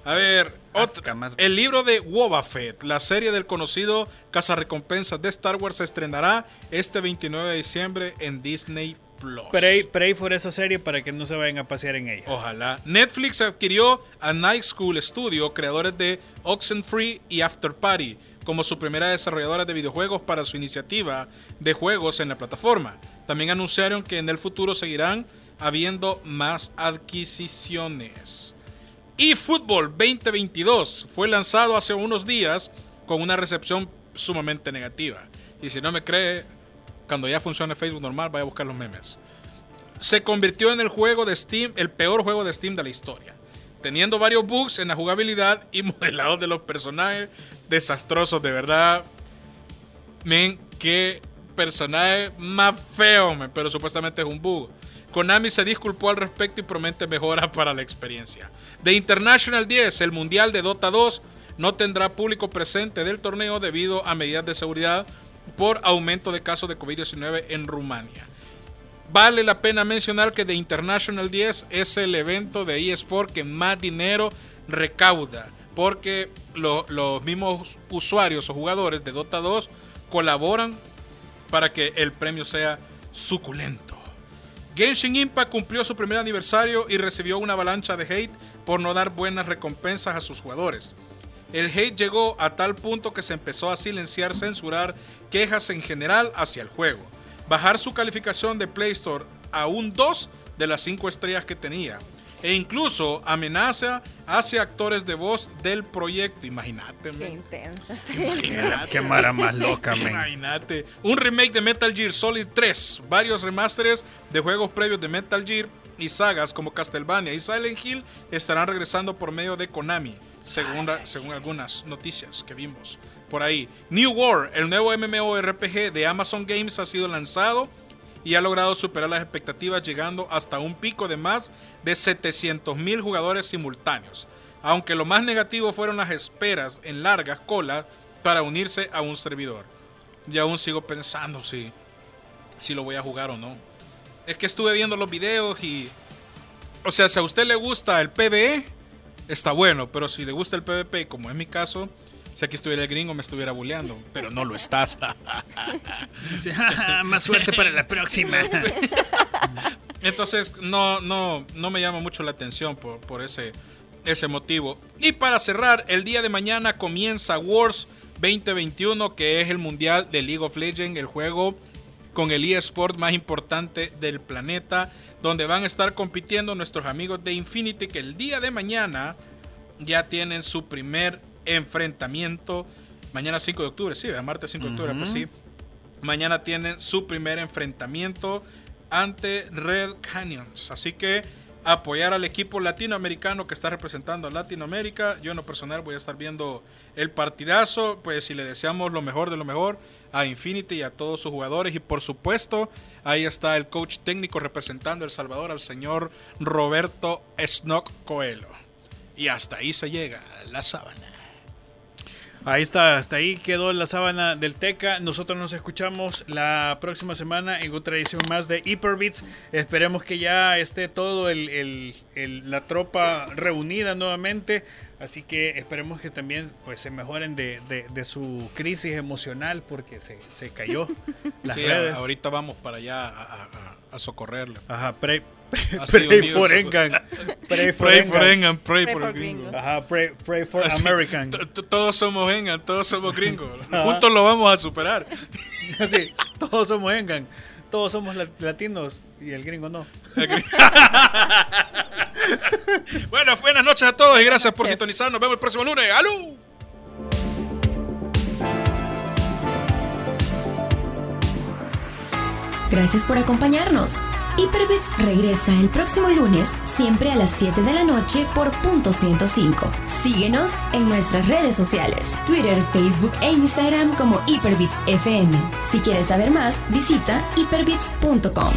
A ver, Azca ot- más- el libro de Boba Fett, la serie del conocido cazarrecompensas de Star Wars, se estrenará este 29 de diciembre en Disney Plus. Pray, pray por esa serie para que no se vayan a pasear en ella. Ojalá. Netflix adquirió a Night School Studio, creadores de Oxenfree y After Party, como su primera desarrolladora de videojuegos para su iniciativa de juegos en la plataforma. También anunciaron que en el futuro seguirán habiendo más adquisiciones. eFootball 2022 fue lanzado hace unos días con una recepción sumamente negativa. Y si no me cree, cuando ya funcione Facebook normal, vaya a buscar los memes se convirtió en el juego de Steam, el peor juego de Steam de la historia, teniendo varios bugs en la jugabilidad y modelados de los personajes desastrosos, de verdad. Men, qué personaje más feo, pero supuestamente es un bug. Konami se disculpó al respecto y promete mejoras para la experiencia. The International 10, el Mundial de Dota 2, no tendrá público presente del torneo debido a medidas de seguridad por aumento de casos de COVID-19 en Rumania. Vale la pena mencionar que The International 10 es el evento de eSport que más dinero recauda, porque lo- los mismos usuarios o jugadores de Dota 2 colaboran para que el premio sea suculento. Genshin Impact cumplió su primer aniversario y recibió una avalancha de hate por no dar buenas recompensas a sus jugadores. El hate llegó a tal punto que se empezó a silenciar, censurar quejas en general hacia el juego. Bajar su calificación de Play Store a un 2 de las 5 estrellas que tenía. E incluso amenaza hacia actores de voz del proyecto. Imagínate, Qué intensa Qué, qué mara más loca, men. Imagínate. Un remake de Metal Gear Solid 3, varios remasteres de juegos previos de Metal Gear y sagas como Castlevania y Silent Hill estarán regresando por medio de Konami, según, según algunas noticias que vimos por ahí. New War, el nuevo MMORPG de Amazon Games, ha sido lanzado y ha logrado superar las expectativas llegando hasta un pico de más de 700 mil jugadores simultáneos. Aunque lo más negativo fueron las esperas en largas colas para unirse a un servidor. Y aún sigo pensando si, si lo voy a jugar o no. Es que estuve viendo los videos y... O sea, si a usted le gusta el PvE, está bueno. Pero si le gusta el PvP, como es mi caso, si aquí estuviera el gringo me estuviera bulleando. Pero no lo estás. más suerte para la próxima. Entonces no, no, no me llama mucho la atención por, por ese, ese motivo. Y para cerrar, el día de mañana comienza Wars 2021, que es el mundial de League of Legends, el juego con el eSport más importante del planeta, donde van a estar compitiendo nuestros amigos de Infinity, que el día de mañana ya tienen su primer enfrentamiento. Mañana 5 de octubre, sí, martes 5 de octubre, pues sí. Mañana tienen su primer enfrentamiento ante Red Canyons. Así que apoyar al equipo latinoamericano que está representando a Latinoamérica. Yo en lo personal voy a estar viendo el partidazo, pues si le deseamos lo mejor de lo mejor a Infinity y a todos sus jugadores. Y por supuesto, ahí está el coach técnico representando a El Salvador, al señor Roberto Snock Coelho. Y hasta ahí se llega la sábana. Ahí está, hasta ahí quedó la sábana del Teca. Nosotros nos escuchamos la próxima semana en otra edición más de Hyperbits. Esperemos que ya esté todo el, la tropa reunida nuevamente. Así que esperemos que también pues, se mejoren de, su crisis emocional porque se, se cayó. Las redes. ahorita vamos para allá a, a, socorrerle. Ajá, pre pray for Engan. Pray for Engan. Pray for gringo. Ajá, pray, pray for American. Todos somos Engan, todos somos gringos. Juntos lo vamos a superar. Así, todos somos Engan. Todos somos latinos y el gringo no. bueno, buenas noches a todos y gracias por sintonizar. Nos vemos el próximo lunes. ¡Alú! Gracias por acompañarnos. Hyperbits regresa el próximo lunes, siempre a las 7 de la noche por punto 105. Síguenos en nuestras redes sociales, Twitter, Facebook e Instagram como Hyperbits FM. Si quieres saber más, visita hyperbits.com.